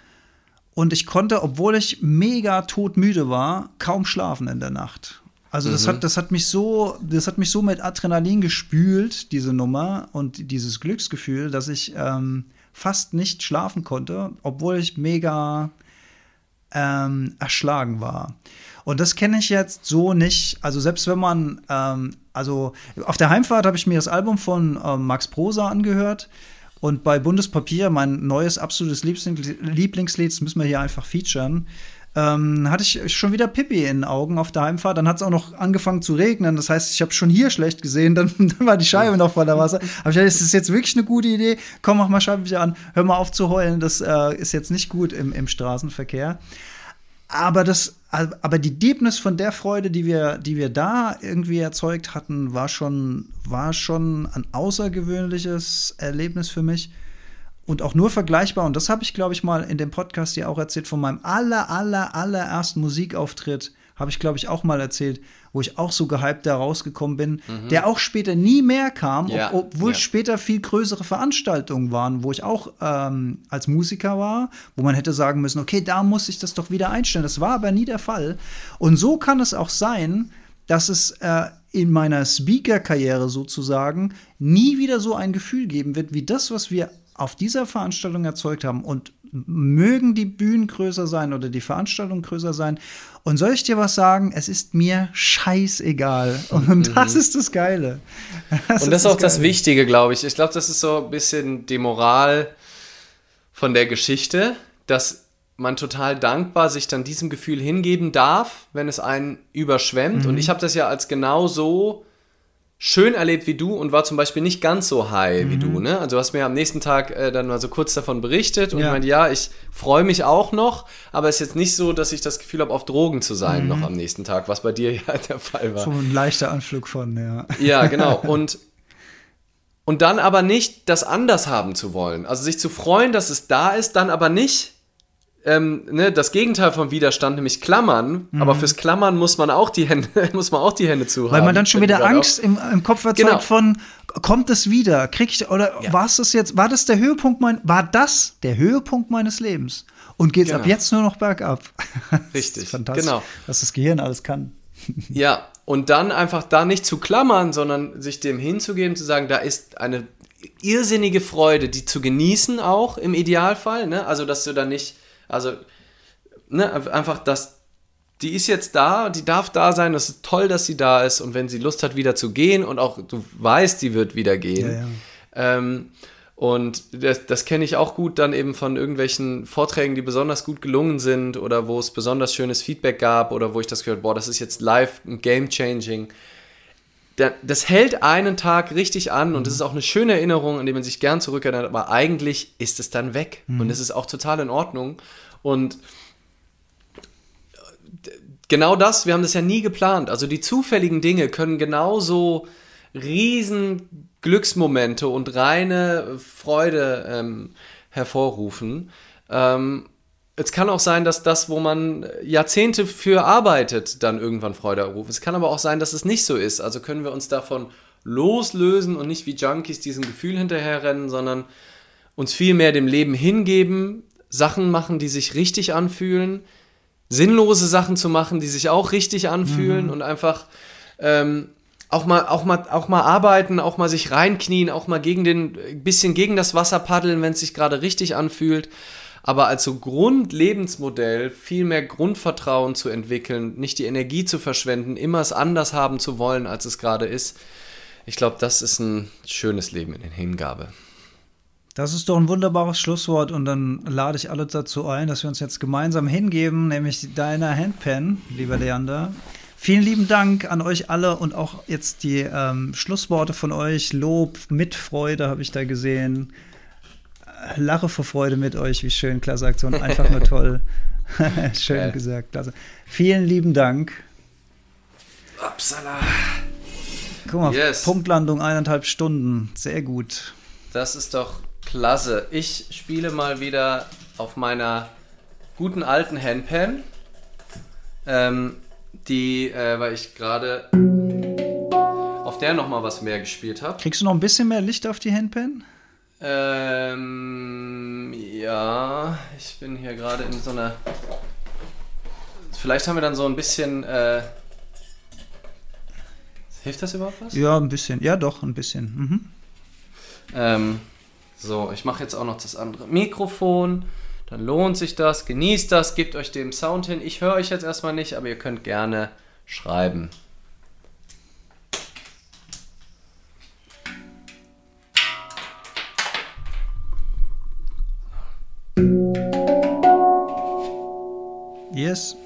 Und ich konnte, obwohl ich mega todmüde war, kaum schlafen in der Nacht. Also das, mhm. hat, das hat mich so, das hat mich so mit Adrenalin gespült, diese Nummer und dieses Glücksgefühl, dass ich ähm, fast nicht schlafen konnte, obwohl ich mega ähm, erschlagen war. Und das kenne ich jetzt so nicht. Also selbst wenn man, ähm, also auf der Heimfahrt habe ich mir das Album von ähm, Max Prosa angehört. Und bei Bundespapier, mein neues absolutes Lieblingslied, das müssen wir hier einfach featuren, ähm, hatte ich schon wieder Pippi in den Augen auf der Heimfahrt. Dann hat es auch noch angefangen zu regnen. Das heißt, ich habe schon hier schlecht gesehen. Dann, dann war die Scheibe noch voller Wasser. Aber ich dachte, das ist jetzt wirklich eine gute Idee. Komm, mach mal Scheibe wieder an. Hör mal auf zu heulen. Das äh, ist jetzt nicht gut im, im Straßenverkehr. Aber das, aber die Deepness von der Freude, die wir, die wir da irgendwie erzeugt hatten, war schon, war schon ein außergewöhnliches Erlebnis für mich und auch nur vergleichbar. Und das habe ich, glaube ich, mal in dem Podcast ja auch erzählt von meinem aller, aller, allerersten Musikauftritt. Habe ich, glaube ich, auch mal erzählt, wo ich auch so gehypt da rausgekommen bin, mhm. der auch später nie mehr kam, ja. ob, obwohl ja. später viel größere Veranstaltungen waren, wo ich auch ähm, als Musiker war, wo man hätte sagen müssen, okay, da muss ich das doch wieder einstellen. Das war aber nie der Fall. Und so kann es auch sein, dass es äh, in meiner Speaker-Karriere sozusagen nie wieder so ein Gefühl geben wird, wie das, was wir auf dieser Veranstaltung erzeugt haben und mögen die Bühnen größer sein oder die Veranstaltungen größer sein. Und soll ich dir was sagen? Es ist mir scheißegal. Und mhm. das ist das Geile. Das und das ist auch Geile. das Wichtige, glaube ich. Ich glaube, das ist so ein bisschen die Moral von der Geschichte, dass man total dankbar sich dann diesem Gefühl hingeben darf, wenn es einen überschwemmt. Mhm. Und ich habe das ja als genau so schön erlebt wie du und war zum Beispiel nicht ganz so high mhm. wie du. Ne? Also du hast mir am nächsten Tag äh, dann mal so kurz davon berichtet und ja. meinte, ja, ich freue mich auch noch, aber es ist jetzt nicht so, dass ich das Gefühl habe, auf Drogen zu sein mhm. noch am nächsten Tag, was bei dir ja der Fall war. So ein leichter Anflug von, ja. Ja, genau. Und und dann aber nicht das anders haben zu wollen. Also sich zu freuen, dass es da ist, dann aber nicht ähm, ne, das Gegenteil vom Widerstand, nämlich Klammern. Mhm. Aber fürs Klammern muss man auch die Hände, muss man auch die Hände zu Weil man dann schon wieder Angst im, im, Kopf erzeugt genau. von, kommt es wieder? Krieg ich, oder ja. war es das jetzt, war das der Höhepunkt mein, war das der Höhepunkt meines Lebens? Und geht es genau. ab jetzt nur noch bergab? Richtig. fantastisch, genau. was das Gehirn alles kann. Ja, und dann einfach da nicht zu klammern, sondern sich dem hinzugeben, zu sagen, da ist eine irrsinnige Freude, die zu genießen auch im Idealfall. Ne? Also, dass du da nicht also, ne, einfach, dass die ist jetzt da, die darf da sein, es ist toll, dass sie da ist und wenn sie Lust hat, wieder zu gehen und auch du weißt, die wird wieder gehen. Ja, ja. Ähm, und das, das kenne ich auch gut dann eben von irgendwelchen Vorträgen, die besonders gut gelungen sind oder wo es besonders schönes Feedback gab oder wo ich das gehört, boah, das ist jetzt live game changing. Das hält einen Tag richtig an und es ist auch eine schöne Erinnerung, an die man sich gern zurückerinnert, aber eigentlich ist es dann weg mhm. und es ist auch total in Ordnung. Und genau das, wir haben das ja nie geplant. Also die zufälligen Dinge können genauso riesen Glücksmomente und reine Freude ähm, hervorrufen. Ähm, es kann auch sein, dass das, wo man Jahrzehnte für arbeitet, dann irgendwann Freude erruft. Es kann aber auch sein, dass es nicht so ist. Also können wir uns davon loslösen und nicht wie Junkies diesem Gefühl hinterherrennen, sondern uns vielmehr dem Leben hingeben, Sachen machen, die sich richtig anfühlen, sinnlose Sachen zu machen, die sich auch richtig anfühlen mhm. und einfach ähm, auch mal, auch mal, auch mal arbeiten, auch mal sich reinknien, auch mal gegen den, bisschen gegen das Wasser paddeln, wenn es sich gerade richtig anfühlt aber als so Grundlebensmodell viel mehr Grundvertrauen zu entwickeln, nicht die Energie zu verschwenden, immer es anders haben zu wollen, als es gerade ist. Ich glaube, das ist ein schönes Leben in Hingabe. Das ist doch ein wunderbares Schlusswort und dann lade ich alle dazu ein, dass wir uns jetzt gemeinsam hingeben, nämlich deiner Handpen, lieber Leander. Vielen lieben Dank an euch alle und auch jetzt die ähm, Schlussworte von euch. Lob, Mitfreude habe ich da gesehen lache vor Freude mit euch. Wie schön, klasse Aktion. Einfach nur toll. schön Geil. gesagt, klasse. Vielen lieben Dank. Upsala. Guck mal, yes. Punktlandung eineinhalb Stunden. Sehr gut. Das ist doch klasse. Ich spiele mal wieder auf meiner guten alten Handpan. Ähm, die, äh, weil ich gerade auf der noch mal was mehr gespielt habe. Kriegst du noch ein bisschen mehr Licht auf die Handpan? Ähm, ja, ich bin hier gerade in so einer. Vielleicht haben wir dann so ein bisschen. Äh, hilft das überhaupt was? Ja, ein bisschen. Ja, doch, ein bisschen. Mhm. Ähm, so, ich mache jetzt auch noch das andere Mikrofon. Dann lohnt sich das. Genießt das. Gebt euch dem Sound hin. Ich höre euch jetzt erstmal nicht, aber ihr könnt gerne schreiben. Yes.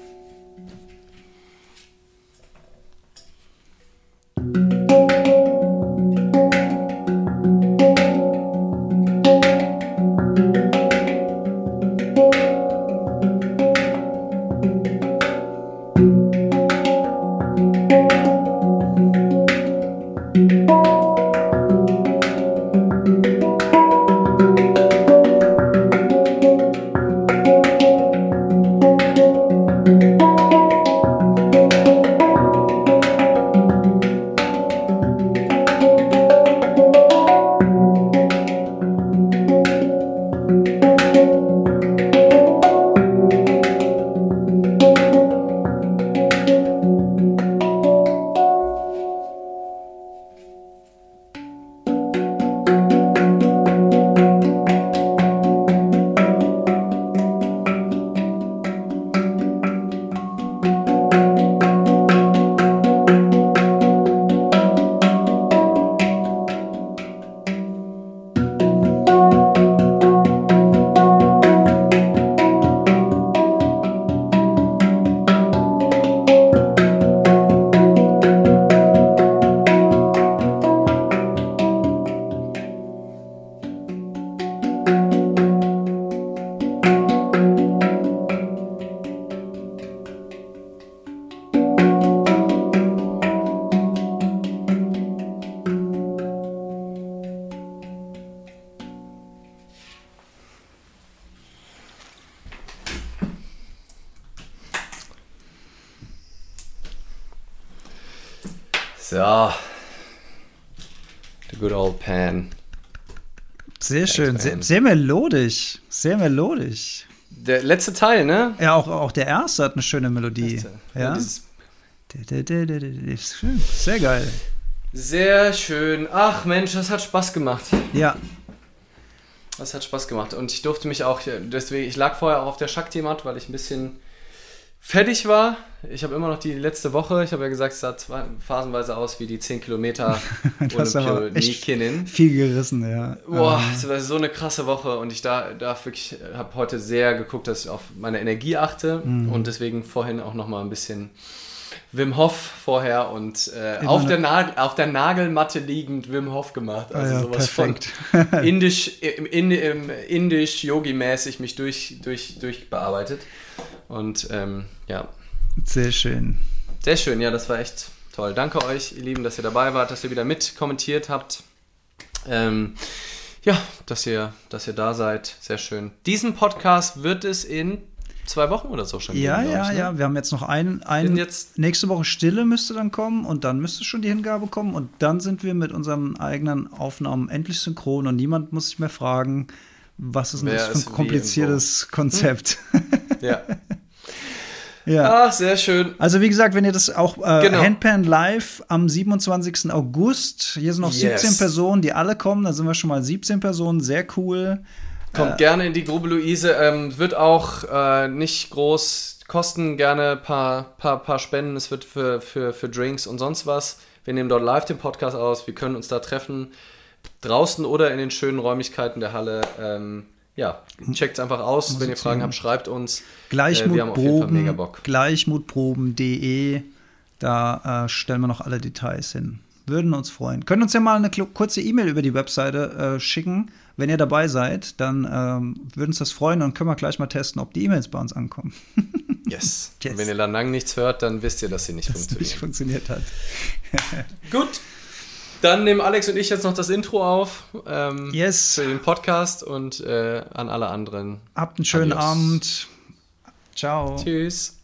Sehr schön, sehr, sehr melodisch. Sehr melodisch. Der letzte Teil, ne? Ja, auch, auch der erste hat eine schöne Melodie. Ja. dieses- Ist schön. Sehr geil. Sehr schön. Ach Mensch, das hat Spaß gemacht. Ja, Das hat Spaß gemacht. Und ich durfte mich auch, deswegen, ich lag vorher auch auf der Shakti-Mat, weil ich ein bisschen fertig war. Ich habe immer noch die letzte Woche, ich habe ja gesagt, es sah phasenweise aus wie die 10 Kilometer Olympionikinnen. viel gerissen, ja. Boah, Ähm, es war so eine krasse Woche und ich da, da wirklich habe heute sehr geguckt, dass ich auf meine Energie achte Mhm. und deswegen vorhin auch noch mal ein bisschen Wim Hof vorher und äh, auf, noch- der Nagel, auf der Nagelmatte liegend Wim Hof gemacht. Also ja, sowas perfekt. von indisch, im, im indisch Yogi-mäßig mich durch, durch, durch bearbeitet. Und ähm, ja, Sehr schön. sehr schön, ja, das war echt toll. Danke euch, ihr Lieben, dass ihr dabei wart, dass ihr wieder mit kommentiert habt. Ähm, ja, dass ihr, dass ihr da seid. Sehr schön. Diesen Podcast wird es in zwei Wochen oder so schon Ja, geben. ja, ich, ne? ja. Wir haben jetzt noch einen. Einen jetzt- nächste Woche Stille müsste dann kommen und dann müsste schon die Hingabe kommen und dann sind wir mit unseren eigenen Aufnahmen endlich synchron und niemand muss sich mehr fragen, was ist denn das für ein kompliziertes Konzept. Ja. ja. Ah, sehr schön. Also wie gesagt, wenn ihr das auch äh, Genau. Handpan Live am 27. August, hier sind noch Yes. 17 Personen, die alle kommen, da sind wir schon mal 17 Personen, sehr cool. Kommt gerne in die Grube Luise. Ähm, wird auch äh, nicht groß kosten, gerne ein paar, paar, paar Spenden. Es wird für, für, für Drinks und sonst was. Wir nehmen dort live den Podcast aus. Wir können uns da treffen. Draußen oder in den schönen Räumlichkeiten der Halle. Ähm, ja, checkt es einfach aus. Wenn ihr Fragen habt, schreibt uns. Äh, Gleichmutproben, Bock. gleichmutproben.de, da äh, stellen wir noch alle Details hin. Würden uns freuen. Können uns ja mal eine kurze E-Mail über die Webseite äh, schicken. Wenn ihr dabei seid, dann ähm, würden uns das freuen und können wir gleich mal testen, ob die E-Mails bei uns ankommen. Yes. Yes. Und wenn ihr dann lang nichts hört, dann wisst ihr, dass sie nicht Das nicht funktioniert. funktioniert hat. Gut. Dann nehmen Alex und ich jetzt noch das Intro auf ähm, Yes. für den Podcast und äh, an alle anderen. Habt einen schönen Adios. Abend. Ciao. Tschüss.